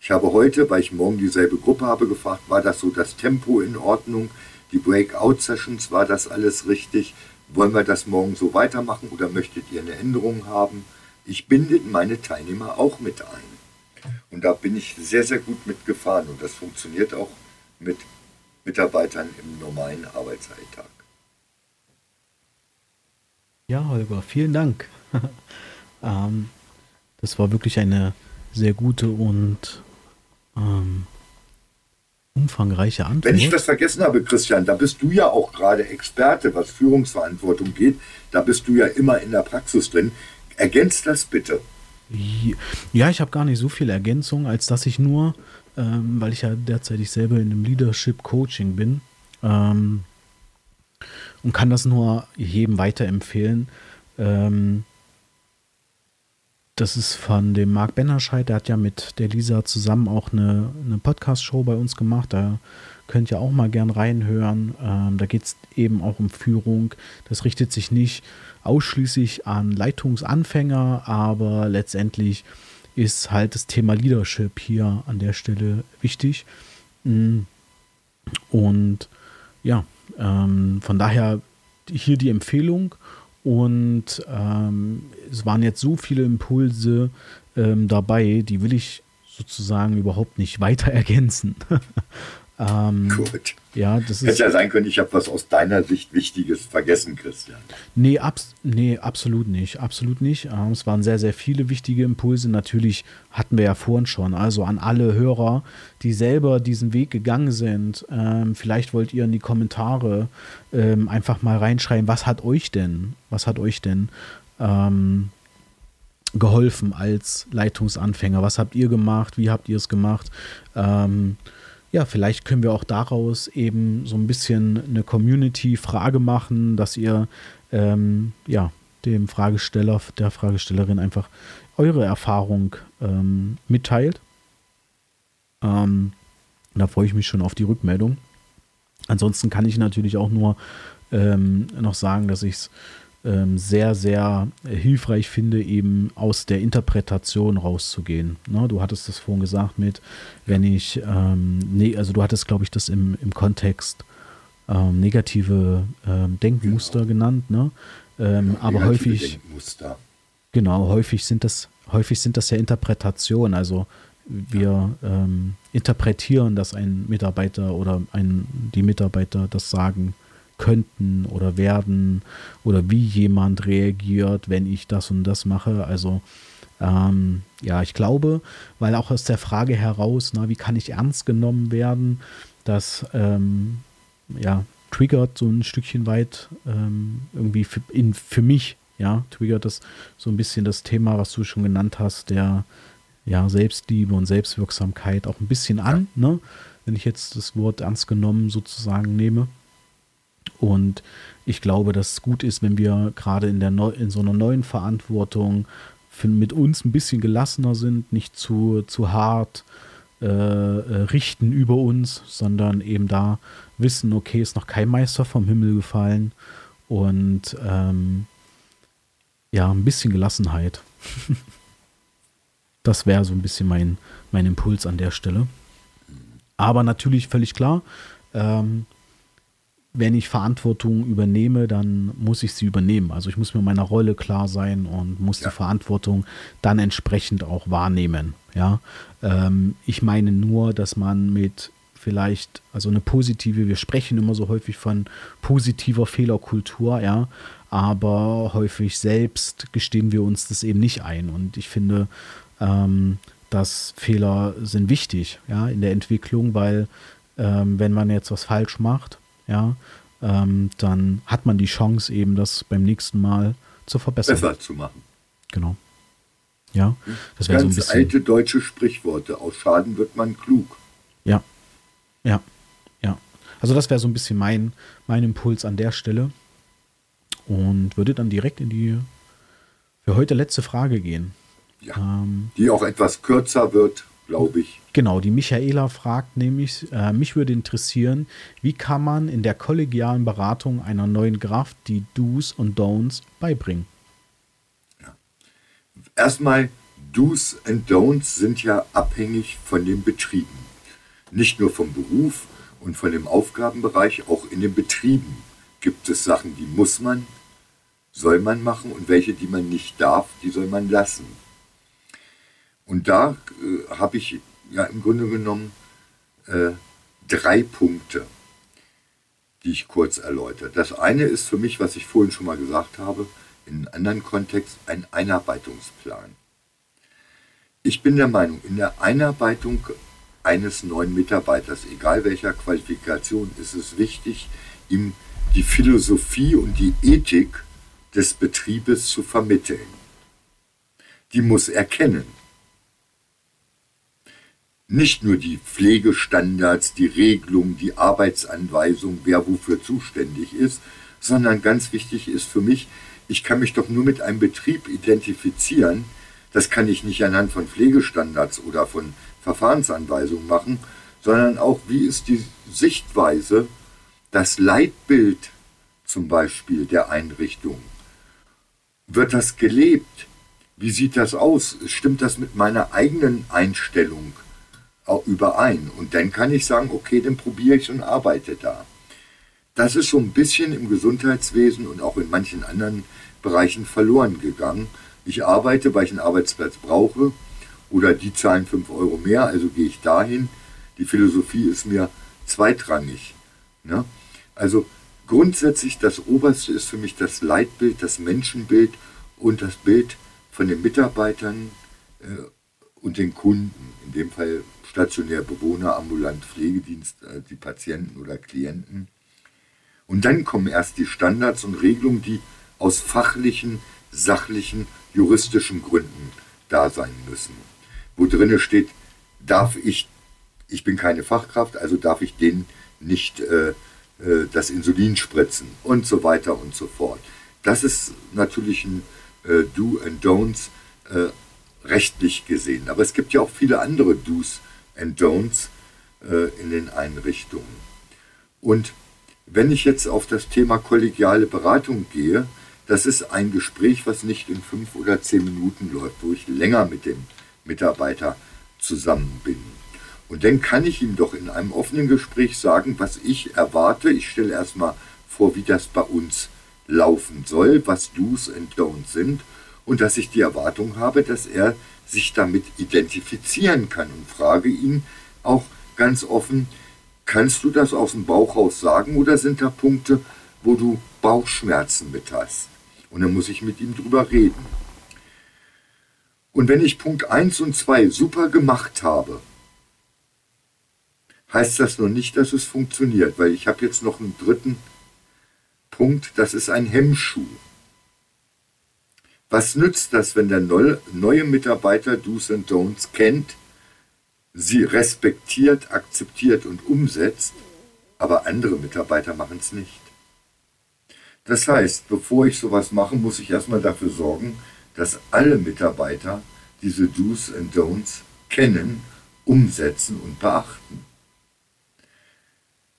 Ich habe heute, weil ich morgen dieselbe Gruppe habe, gefragt, war das so das Tempo in Ordnung? Die Breakout-Sessions, war das alles richtig? Wollen wir das morgen so weitermachen oder möchtet ihr eine Änderung haben? Ich binde meine Teilnehmer auch mit ein. Und da bin ich sehr, sehr gut mitgefahren und das funktioniert auch mit Mitarbeitern im normalen Arbeitsalltag. Ja, Holger, vielen Dank. ähm, das war wirklich eine sehr gute und ähm, Umfangreiche Antwort. Wenn ich was vergessen habe, Christian, da bist du ja auch gerade Experte, was Führungsverantwortung geht. Da bist du ja immer in der Praxis drin. Ergänzt das bitte. Ja, ich habe gar nicht so viel Ergänzung, als dass ich nur, ähm, weil ich ja derzeit selber in einem Leadership Coaching bin ähm, und kann das nur jedem weiterempfehlen. Ähm, das ist von dem Marc Bennerscheid, der hat ja mit der Lisa zusammen auch eine, eine Podcast-Show bei uns gemacht. Da könnt ihr auch mal gern reinhören. Ähm, da geht es eben auch um Führung. Das richtet sich nicht ausschließlich an Leitungsanfänger, aber letztendlich ist halt das Thema Leadership hier an der Stelle wichtig. Mm. Und ja, ähm, von daher hier die Empfehlung und ähm, es waren jetzt so viele Impulse ähm, dabei, die will ich sozusagen überhaupt nicht weiter ergänzen. Ähm, Gut. Ja, das Hätte ja sein können, ich habe was aus deiner Sicht Wichtiges vergessen, Christian. Nee, abs nee absolut nicht. Absolut nicht. Ähm, es waren sehr, sehr viele wichtige Impulse. Natürlich hatten wir ja vorhin schon. Also an alle Hörer, die selber diesen Weg gegangen sind. Ähm, vielleicht wollt ihr in die Kommentare ähm, einfach mal reinschreiben, was hat euch denn, was hat euch denn ähm, geholfen als Leitungsanfänger? Was habt ihr gemacht? Wie habt ihr es gemacht? Ähm, ja, vielleicht können wir auch daraus eben so ein bisschen eine Community-Frage machen, dass ihr ähm, ja, dem Fragesteller, der Fragestellerin einfach eure Erfahrung ähm, mitteilt. Ähm, da freue ich mich schon auf die Rückmeldung. Ansonsten kann ich natürlich auch nur ähm, noch sagen, dass ich es ähm, sehr, sehr hilfreich finde, eben aus der Interpretation rauszugehen. Ne, du hattest das vorhin gesagt mit, wenn ich, ähm, nee, also du hattest, glaube ich, das im, im Kontext ähm, negative ähm, Denkmuster genau. genannt, ne? Ja, aber häufig. Denkmuster. Genau, häufig sind das, häufig sind das ja Interpretationen. Also wir ähm, interpretieren, dass ein Mitarbeiter oder ein, die Mitarbeiter das sagen könnten oder werden oder wie jemand reagiert, wenn ich das und das mache. Also ähm, ja, ich glaube, weil auch aus der Frage heraus, na, wie kann ich ernst genommen werden, das ähm, ja, triggert so ein Stückchen weit ähm, irgendwie für, in, für mich, ja, triggert das so ein bisschen das Thema, was du schon genannt hast, der ja, Selbstliebe und Selbstwirksamkeit auch ein bisschen an, ne? wenn ich jetzt das Wort ernst genommen sozusagen nehme. Und ich glaube, dass es gut ist, wenn wir gerade in, der Neu in so einer neuen Verantwortung mit uns ein bisschen gelassener sind, nicht zu, zu hart äh, äh, richten über uns, sondern eben da wissen, okay, ist noch kein Meister vom Himmel gefallen und ähm, ja, ein bisschen Gelassenheit. das wäre so ein bisschen mein, mein Impuls an der Stelle. Aber natürlich völlig klar, ähm, wenn ich Verantwortung übernehme, dann muss ich sie übernehmen. Also ich muss mir meiner Rolle klar sein und muss ja. die Verantwortung dann entsprechend auch wahrnehmen. Ja, ähm, ich meine nur, dass man mit vielleicht, also eine positive, wir sprechen immer so häufig von positiver Fehlerkultur, ja, aber häufig selbst gestehen wir uns das eben nicht ein. Und ich finde, ähm, dass Fehler sind wichtig, ja, in der Entwicklung, weil ähm, wenn man jetzt was falsch macht, ja, ähm, dann hat man die Chance eben, das beim nächsten Mal zu verbessern. Besser zu machen. Genau. Ja, das wäre so ein bisschen. alte deutsche Sprichworte. Aus Schaden wird man klug. Ja, ja, ja. Also das wäre so ein bisschen mein, mein Impuls an der Stelle. Und würde dann direkt in die für heute letzte Frage gehen. Ja, ähm, die auch etwas kürzer wird, glaube ich. Genau, die Michaela fragt nämlich, äh, mich würde interessieren, wie kann man in der kollegialen Beratung einer neuen Kraft die Do's und Don'ts beibringen? Ja. Erstmal, Do's und Don'ts sind ja abhängig von den Betrieben. Nicht nur vom Beruf und von dem Aufgabenbereich, auch in den Betrieben gibt es Sachen, die muss man, soll man machen und welche, die man nicht darf, die soll man lassen. Und da äh, habe ich ja im Grunde genommen äh, drei Punkte, die ich kurz erläutere. Das eine ist für mich, was ich vorhin schon mal gesagt habe, in einem anderen Kontext ein Einarbeitungsplan. Ich bin der Meinung, in der Einarbeitung eines neuen Mitarbeiters, egal welcher Qualifikation, ist es wichtig, ihm die Philosophie und die Ethik des Betriebes zu vermitteln. Die muss er kennen. Nicht nur die Pflegestandards, die Regelung, die Arbeitsanweisung, wer wofür zuständig ist, sondern ganz wichtig ist für mich, ich kann mich doch nur mit einem Betrieb identifizieren. Das kann ich nicht anhand von Pflegestandards oder von Verfahrensanweisungen machen, sondern auch, wie ist die Sichtweise, das Leitbild zum Beispiel der Einrichtung. Wird das gelebt? Wie sieht das aus? Stimmt das mit meiner eigenen Einstellung überein? Und dann kann ich sagen, okay, dann probiere ich und arbeite da. Das ist so ein bisschen im Gesundheitswesen und auch in manchen anderen Bereichen verloren gegangen. Ich arbeite, weil ich einen Arbeitsplatz brauche oder die zahlen 5 Euro mehr, also gehe ich dahin. Die Philosophie ist mir zweitrangig. Ne? Also grundsätzlich das Oberste ist für mich das Leitbild, das Menschenbild und das Bild von den Mitarbeitern äh, und den Kunden, dem Fall stationär Bewohner, ambulant Pflegedienst, äh, die Patienten oder Klienten. Und dann kommen erst die Standards und Regelungen, die aus fachlichen, sachlichen, juristischen Gründen da sein müssen. Wo drinne steht, darf ich, ich bin keine Fachkraft, also darf ich den nicht äh, äh, das Insulin spritzen und so weiter und so fort. Das ist natürlich ein äh, Do and Don'ts äh, rechtlich gesehen. Aber es gibt ja auch viele andere Do's and Don'ts äh, in den Einrichtungen. Und wenn ich jetzt auf das Thema kollegiale Beratung gehe, das ist ein Gespräch, was nicht in fünf oder zehn Minuten läuft, wo ich länger mit dem Mitarbeiter zusammen bin. Und dann kann ich ihm doch in einem offenen Gespräch sagen, was ich erwarte. Ich stelle erstmal vor, wie das bei uns laufen soll, was Do's and Don'ts sind und dass ich die Erwartung habe, dass er sich damit identifizieren kann und frage ihn auch ganz offen, kannst du das aus dem Bauch raus sagen oder sind da Punkte, wo du Bauchschmerzen mit hast? Und dann muss ich mit ihm drüber reden. Und wenn ich Punkt 1 und 2 super gemacht habe, heißt das noch nicht, dass es funktioniert, weil ich habe jetzt noch einen dritten Punkt, das ist ein Hemmschuh. Was nützt das, wenn der neue Mitarbeiter Do's and Don'ts kennt, sie respektiert, akzeptiert und umsetzt, aber andere Mitarbeiter machen es nicht? Das heißt, bevor ich sowas mache, muss ich erstmal dafür sorgen, dass alle Mitarbeiter diese Do's and Don'ts kennen, umsetzen und beachten.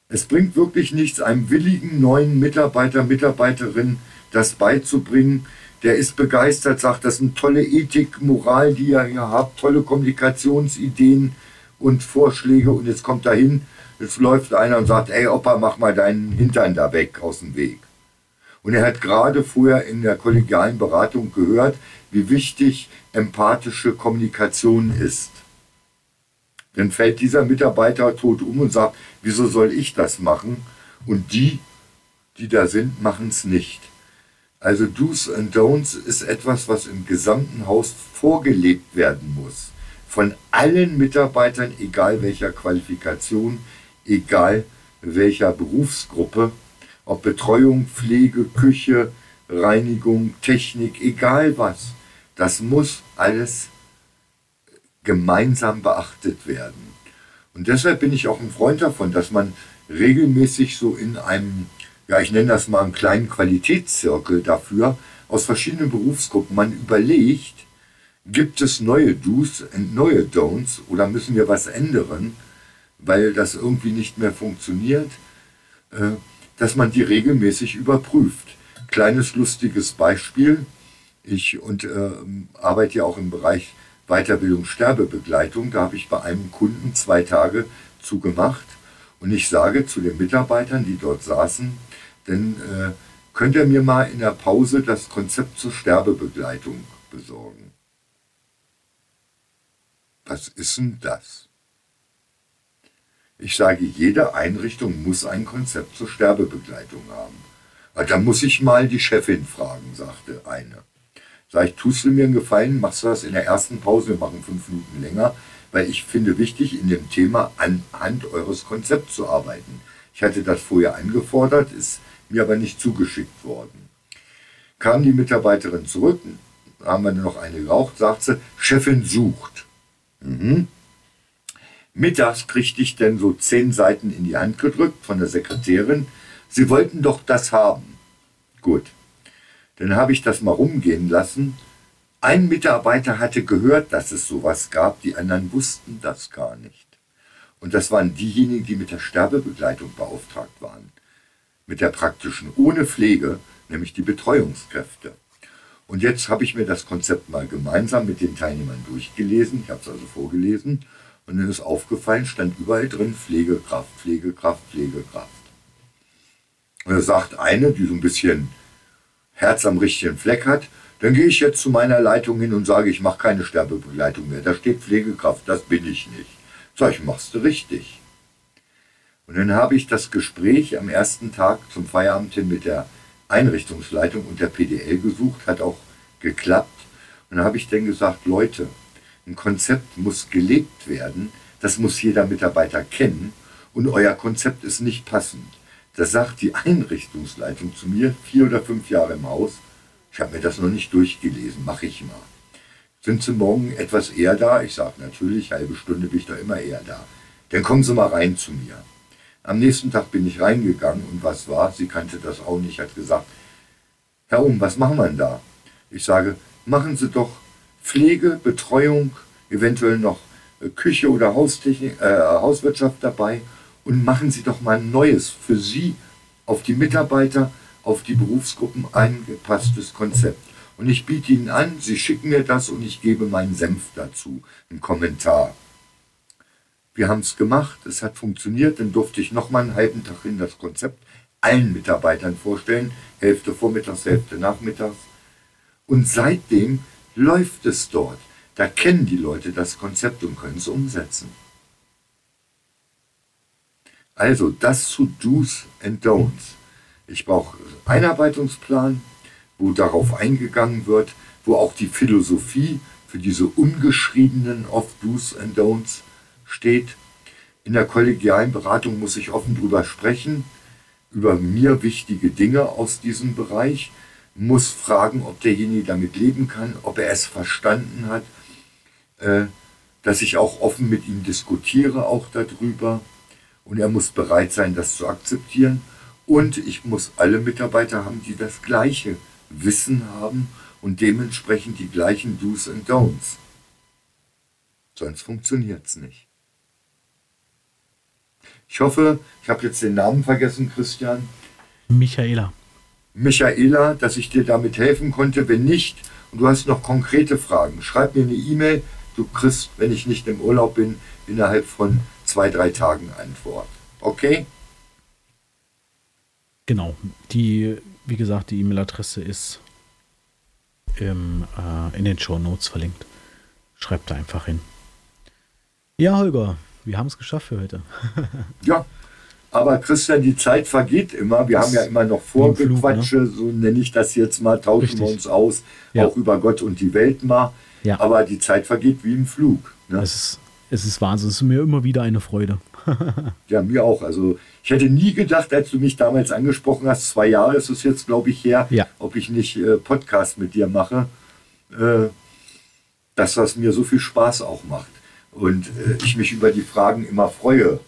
Es bringt wirklich nichts, einem willigen neuen Mitarbeiter, Mitarbeiterin das beizubringen. Der ist begeistert, sagt, das sind tolle Ethik, Moral, die ihr hier habt, tolle Kommunikationsideen und Vorschläge. Und jetzt kommt dahin, jetzt läuft einer und sagt, ey Opa, mach mal deinen Hintern da weg aus dem Weg. Und er hat gerade vorher in der kollegialen Beratung gehört, wie wichtig empathische Kommunikation ist. Dann fällt dieser Mitarbeiter tot um und sagt, wieso soll ich das machen? Und die, die da sind, machen es nicht. Also Do's and Don'ts ist etwas, was im gesamten Haus vorgelebt werden muss. Von allen Mitarbeitern, egal welcher Qualifikation, egal welcher Berufsgruppe, ob Betreuung, Pflege, Küche, Reinigung, Technik, egal was. Das muss alles gemeinsam beachtet werden. Und deshalb bin ich auch ein Freund davon, dass man regelmäßig so in einem, ja, ich nenne das mal einen kleinen Qualitätszirkel dafür, aus verschiedenen Berufsgruppen man überlegt, gibt es neue Do's und neue Don'ts oder müssen wir was ändern, weil das irgendwie nicht mehr funktioniert, äh, dass man die regelmäßig überprüft. Kleines lustiges Beispiel. Ich und, äh, arbeite ja auch im Bereich Weiterbildung Sterbebegleitung. Da habe ich bei einem Kunden zwei Tage zugemacht und ich sage zu den Mitarbeitern, die dort saßen, denn äh, könnt ihr mir mal in der Pause das Konzept zur Sterbebegleitung besorgen? Was ist denn das? Ich sage, jede Einrichtung muss ein Konzept zur Sterbebegleitung haben. Da muss ich mal die Chefin fragen, sagte eine. Sag ich, tust du mir einen Gefallen, machst du das in der ersten Pause, wir machen fünf Minuten länger, weil ich finde wichtig, in dem Thema anhand eures Konzepts zu arbeiten. Ich hatte das vorher angefordert, ist mir aber nicht zugeschickt worden. Kam die Mitarbeiterin zurück, haben wir noch eine geraucht, sagt sie, Chefin sucht. Mhm. Mittags kriegte ich denn so zehn Seiten in die Hand gedrückt von der Sekretärin. Sie wollten doch das haben. Gut. Dann habe ich das mal rumgehen lassen. Ein Mitarbeiter hatte gehört, dass es sowas gab, die anderen wussten das gar nicht. Und das waren diejenigen, die mit der Sterbebegleitung beauftragt waren. Mit der praktischen, ohne Pflege, nämlich die Betreuungskräfte. Und jetzt habe ich mir das Konzept mal gemeinsam mit den Teilnehmern durchgelesen. Ich habe es also vorgelesen. Und dann ist aufgefallen, stand überall drin Pflegekraft, Pflegekraft, Pflegekraft. Und da sagt eine, die so ein bisschen Herz am richtigen Fleck hat, dann gehe ich jetzt zu meiner Leitung hin und sage, ich mache keine Sterbebegleitung mehr. Da steht Pflegekraft, das bin ich nicht. Sag ich, machst du richtig. Und dann habe ich das Gespräch am ersten Tag zum Feierabend hin mit der Einrichtungsleitung und der PDL gesucht, hat auch geklappt. Und dann habe ich dann gesagt, Leute, ein Konzept muss gelebt werden, das muss jeder Mitarbeiter kennen und euer Konzept ist nicht passend. Das sagt die Einrichtungsleitung zu mir, vier oder fünf Jahre im Haus. Ich habe mir das noch nicht durchgelesen, mache ich mal. Sind Sie morgen etwas eher da? Ich sage natürlich, halbe Stunde bin ich da immer eher da. Dann kommen Sie mal rein zu mir. Am nächsten Tag bin ich reingegangen und was war? Sie kannte das auch nicht, hat gesagt, Herr Um, was machen wir denn da? Ich sage, machen Sie doch Pflege, Betreuung, eventuell noch äh, Küche oder Haustechnik, äh, Hauswirtschaft dabei und machen Sie doch mal ein neues für Sie auf die Mitarbeiter, auf die Berufsgruppen eingepasstes Konzept. Und ich biete Ihnen an, Sie schicken mir das und ich gebe meinen Senf dazu, einen Kommentar. Wir haben es gemacht, es hat funktioniert, dann durfte ich noch mal einen halben Tag in das Konzept allen Mitarbeitern vorstellen, Hälfte vormittags, Hälfte nachmittags. Und seitdem läuft es dort. Da kennen die Leute das Konzept und können es umsetzen. Also das zu Do's and Don'ts. Ich brauche Einarbeitungsplan, wo darauf eingegangen wird, wo auch die Philosophie für diese ungeschriebenen oft Do's and Don'ts steht. In der kollegialen Beratung muss ich offen drüber sprechen, über mir wichtige Dinge aus diesem Bereich, muss fragen, ob derjenige damit leben kann, ob er es verstanden hat, äh, dass ich auch offen mit ihm diskutiere, auch darüber. Und er muss bereit sein, das zu akzeptieren. Und ich muss alle Mitarbeiter haben, die das gleiche Wissen haben und dementsprechend die gleichen Do's und Don'ts. Sonst funktioniert es nicht. Ich hoffe, ich habe jetzt den Namen vergessen, Christian. Michaela. Michaela, dass ich dir damit helfen konnte. Wenn nicht und du hast noch konkrete Fragen, schreib mir eine E-Mail. Du kriegst, wenn ich nicht im Urlaub bin, innerhalb von zwei, drei Tagen Antwort. Okay? Genau. Die, wie gesagt, die E-Mail-Adresse ist im, äh, in den Show Notes verlinkt. Schreibt da einfach hin. Ja, Holger, wir haben es geschafft für heute. ja, aber Christian, die Zeit vergeht immer. Wir das haben ja immer noch Vorgequatsche, ne? so nenne ich das jetzt mal, tauschen Richtig. wir uns aus, ja. auch über Gott und die Welt mal. Ja. Aber die Zeit vergeht wie im Flug. Ne? Es, ist, es ist Wahnsinn, es ist mir immer wieder eine Freude. ja, mir auch. Also ich hätte nie gedacht, als du mich damals angesprochen hast, zwei Jahre ist es jetzt, glaube ich, her, ja. ob ich nicht äh, Podcast mit dir mache, äh, dass das mir so viel Spaß auch macht. Und äh, ich mich über die Fragen immer freue.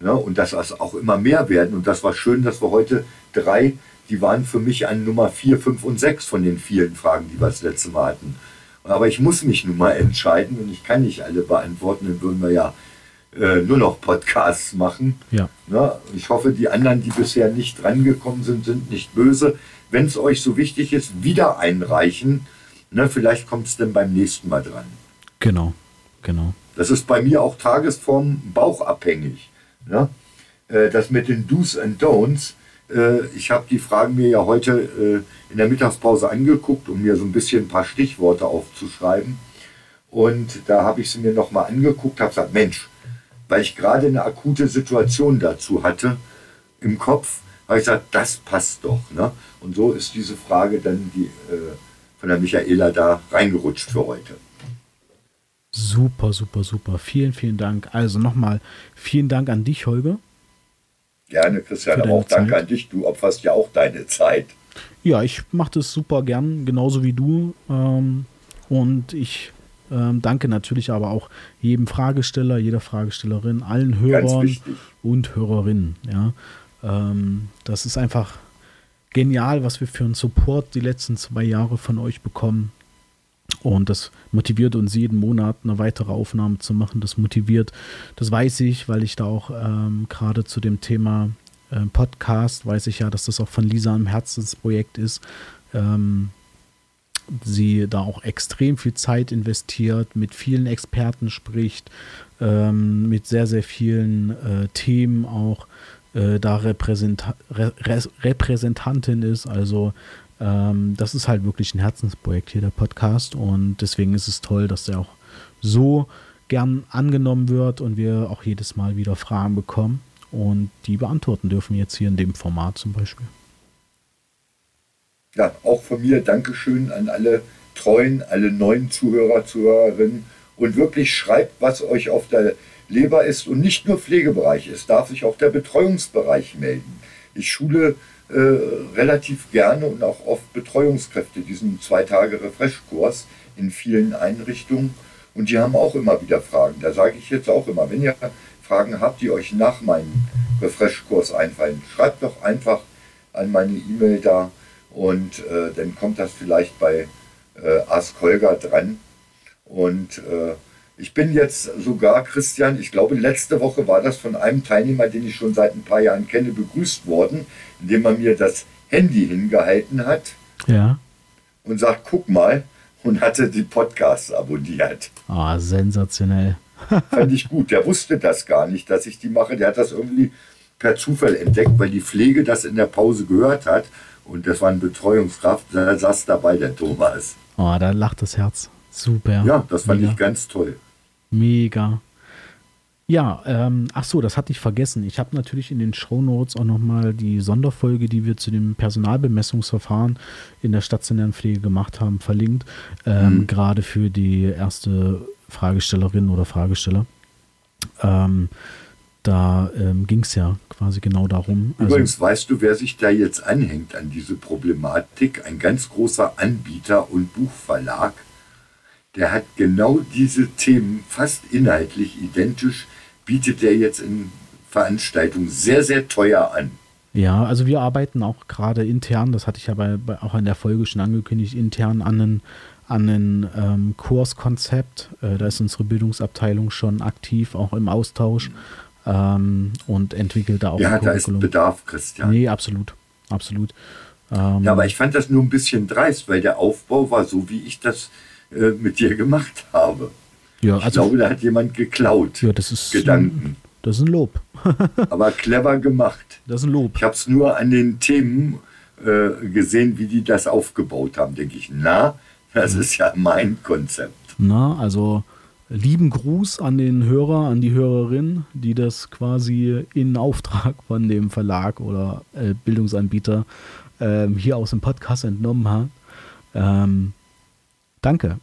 Ja, und dass das auch immer mehr werden. Und das war schön, dass wir heute drei, die waren für mich an Nummer vier, fünf und sechs von den vielen Fragen, die wir das letzte Mal hatten. Aber ich muss mich nun mal entscheiden und ich kann nicht alle beantworten, dann würden wir ja äh, nur noch Podcasts machen. Ja. ja. Ich hoffe, die anderen, die bisher nicht drangekommen sind, sind nicht böse. Wenn es euch so wichtig ist, wieder einreichen. Ne, vielleicht kommt es dann beim nächsten Mal dran. Genau, genau. Das ist bei mir auch Tagesform bauchabhängig. Ne? Äh, das mit den Do's and Don'ts. Äh, ich habe die Fragen mir ja heute äh, in der Mittagspause angeguckt, um mir so ein bisschen ein paar Stichworte aufzuschreiben. Und da habe ich sie mir nochmal angeguckt, habe gesagt, Mensch, weil ich gerade eine akute Situation dazu hatte im Kopf, habe ich gesagt, das passt doch. Ne? Und so ist diese Frage dann die, äh, von der Michaela da reingerutscht für heute. Super, super, super. Vielen, vielen Dank. Also nochmal vielen Dank an dich, Holger. Gerne, Christian, aber auch danke an dich. Du opferst ja auch deine Zeit. Ja, ich mache das super gern, genauso wie du. Ähm, und ich ähm, danke natürlich aber auch jedem Fragesteller, jeder Fragestellerin, allen Hörern und Hörerinnen. Ja. Ähm, das ist einfach genial, was wir für einen Support die letzten zwei Jahre von euch bekommen. Und das motiviert uns jeden Monat eine weitere Aufnahme zu machen. Das motiviert, das weiß ich, weil ich da auch ähm, gerade zu dem Thema äh, Podcast, weiß ich ja, dass das auch von Lisa ein Herzensprojekt ist. Ähm, sie da auch extrem viel Zeit investiert, mit vielen Experten spricht, ähm, mit sehr, sehr vielen äh, Themen auch äh, da Repräsenta Re Repräsentantin ist. Also ähm, das ist halt wirklich ein Herzensprojekt hier, der Podcast. Und deswegen ist es toll, dass der auch so gern angenommen wird und wir auch jedes Mal wieder Fragen bekommen und die beantworten dürfen jetzt hier in dem Format zum Beispiel. Ja, auch von mir Dankeschön an alle treuen, alle neuen Zuhörer, Zuhörerinnen und wirklich schreibt, was euch auf der Leber ist und nicht nur Pflegebereich. Es darf sich auch der Betreuungsbereich melden. Ich schule äh, relativ gerne und auch oft Betreuungskräfte, diesen zwei Tage Refresh-Kurs in vielen Einrichtungen. Und die haben auch immer wieder Fragen. Da sage ich jetzt auch immer, wenn ihr Fragen habt, die euch nach meinem Refresh-Kurs einfallen, schreibt doch einfach an meine E-Mail da und äh, dann kommt das vielleicht bei äh, Ask Holger dran. Und äh, ich bin jetzt sogar, Christian, ich glaube, letzte Woche war das von einem Teilnehmer, den ich schon seit ein paar Jahren kenne, begrüßt worden, indem er mir das Handy hingehalten hat. Ja. Und sagt, guck mal, und hatte die Podcasts abonniert. Ah, oh, sensationell. Fand ich gut. Der wusste das gar nicht, dass ich die mache. Der hat das irgendwie per Zufall entdeckt, weil die Pflege das in der Pause gehört hat. Und das war ein Betreuungskraft, da saß dabei der Thomas. Oh, da lacht das Herz. Super. Ja, das fand Mega. ich ganz toll. Mega. Ja, ähm, ach so, das hatte ich vergessen. Ich habe natürlich in den Shownotes auch nochmal die Sonderfolge, die wir zu dem Personalbemessungsverfahren in der stationären Pflege gemacht haben, verlinkt. Ähm, mhm. Gerade für die erste Fragestellerin oder Fragesteller. Ähm, da ähm, ging es ja quasi genau darum. Also Übrigens, also, weißt du, wer sich da jetzt anhängt an diese Problematik? Ein ganz großer Anbieter und Buchverlag der hat genau diese Themen fast inhaltlich identisch, bietet der jetzt in Veranstaltungen sehr, sehr teuer an. Ja, also wir arbeiten auch gerade intern, das hatte ich ja bei, bei, auch in der Folge schon angekündigt, intern an einem an ein ähm, Kurskonzept. Äh, da ist unsere Bildungsabteilung schon aktiv, auch im Austausch ähm, und entwickelt da auch. Ja, da ist Bedarf, Christian. Nee, absolut. Absolut. Ähm, ja, aber ich fand das nur ein bisschen dreist, weil der Aufbau war so, wie ich das äh, mit dir gemacht habe. Ja, ich also, glaube, da hat jemand geklaut. Ja, das ist Gedanken. Das ist ein Lob. Aber clever gemacht. Das ist ein Lob. Ich habe es nur an den Themen äh, gesehen, wie die das aufgebaut haben. Denke ich, na, das mhm. ist ja mein Konzept. Na, also lieben Gruß an den Hörer, an die Hörerin, die das quasi in Auftrag von dem Verlag oder äh, Bildungsanbieter ähm, hier aus dem Podcast entnommen hat. Ähm, Danke.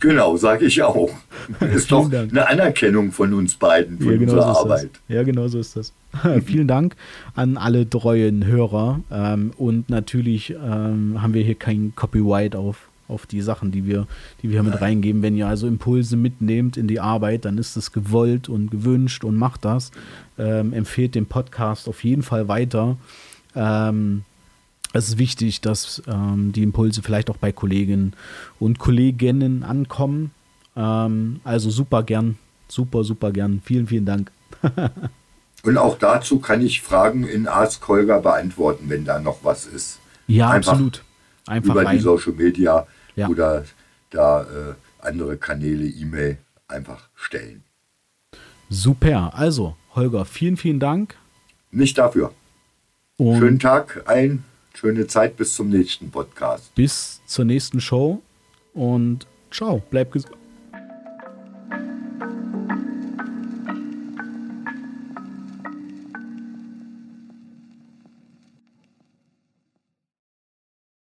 genau, sage ich auch. Das ist doch Dank. eine Anerkennung von uns beiden, für ja, genau unsere so Arbeit. Das. Ja, genau so ist das. Vielen Dank an alle treuen Hörer. Ähm, und natürlich ähm, haben wir hier kein Copyright auf, auf die Sachen, die wir, die wir mit reingeben. Wenn ihr also Impulse mitnehmt in die Arbeit, dann ist es gewollt und gewünscht und macht das. Ähm, empfehlt den Podcast auf jeden Fall weiter. Ähm, es ist wichtig, dass ähm, die Impulse vielleicht auch bei Kolleginnen und Kolleginnen ankommen. Ähm, also super gern, super, super gern. Vielen, vielen Dank. und auch dazu kann ich Fragen in Ask Holger beantworten, wenn da noch was ist. Ja, Einfach absolut. Einfach über rein. die Social Media ja. oder da äh, andere Kanäle, E-Mail einfach stellen. Super. Also, Holger, vielen, vielen Dank. Nicht dafür. Und Schönen Tag allen. Schöne Zeit bis zum nächsten Podcast. Bis zur nächsten Show und ciao, bleib gesund.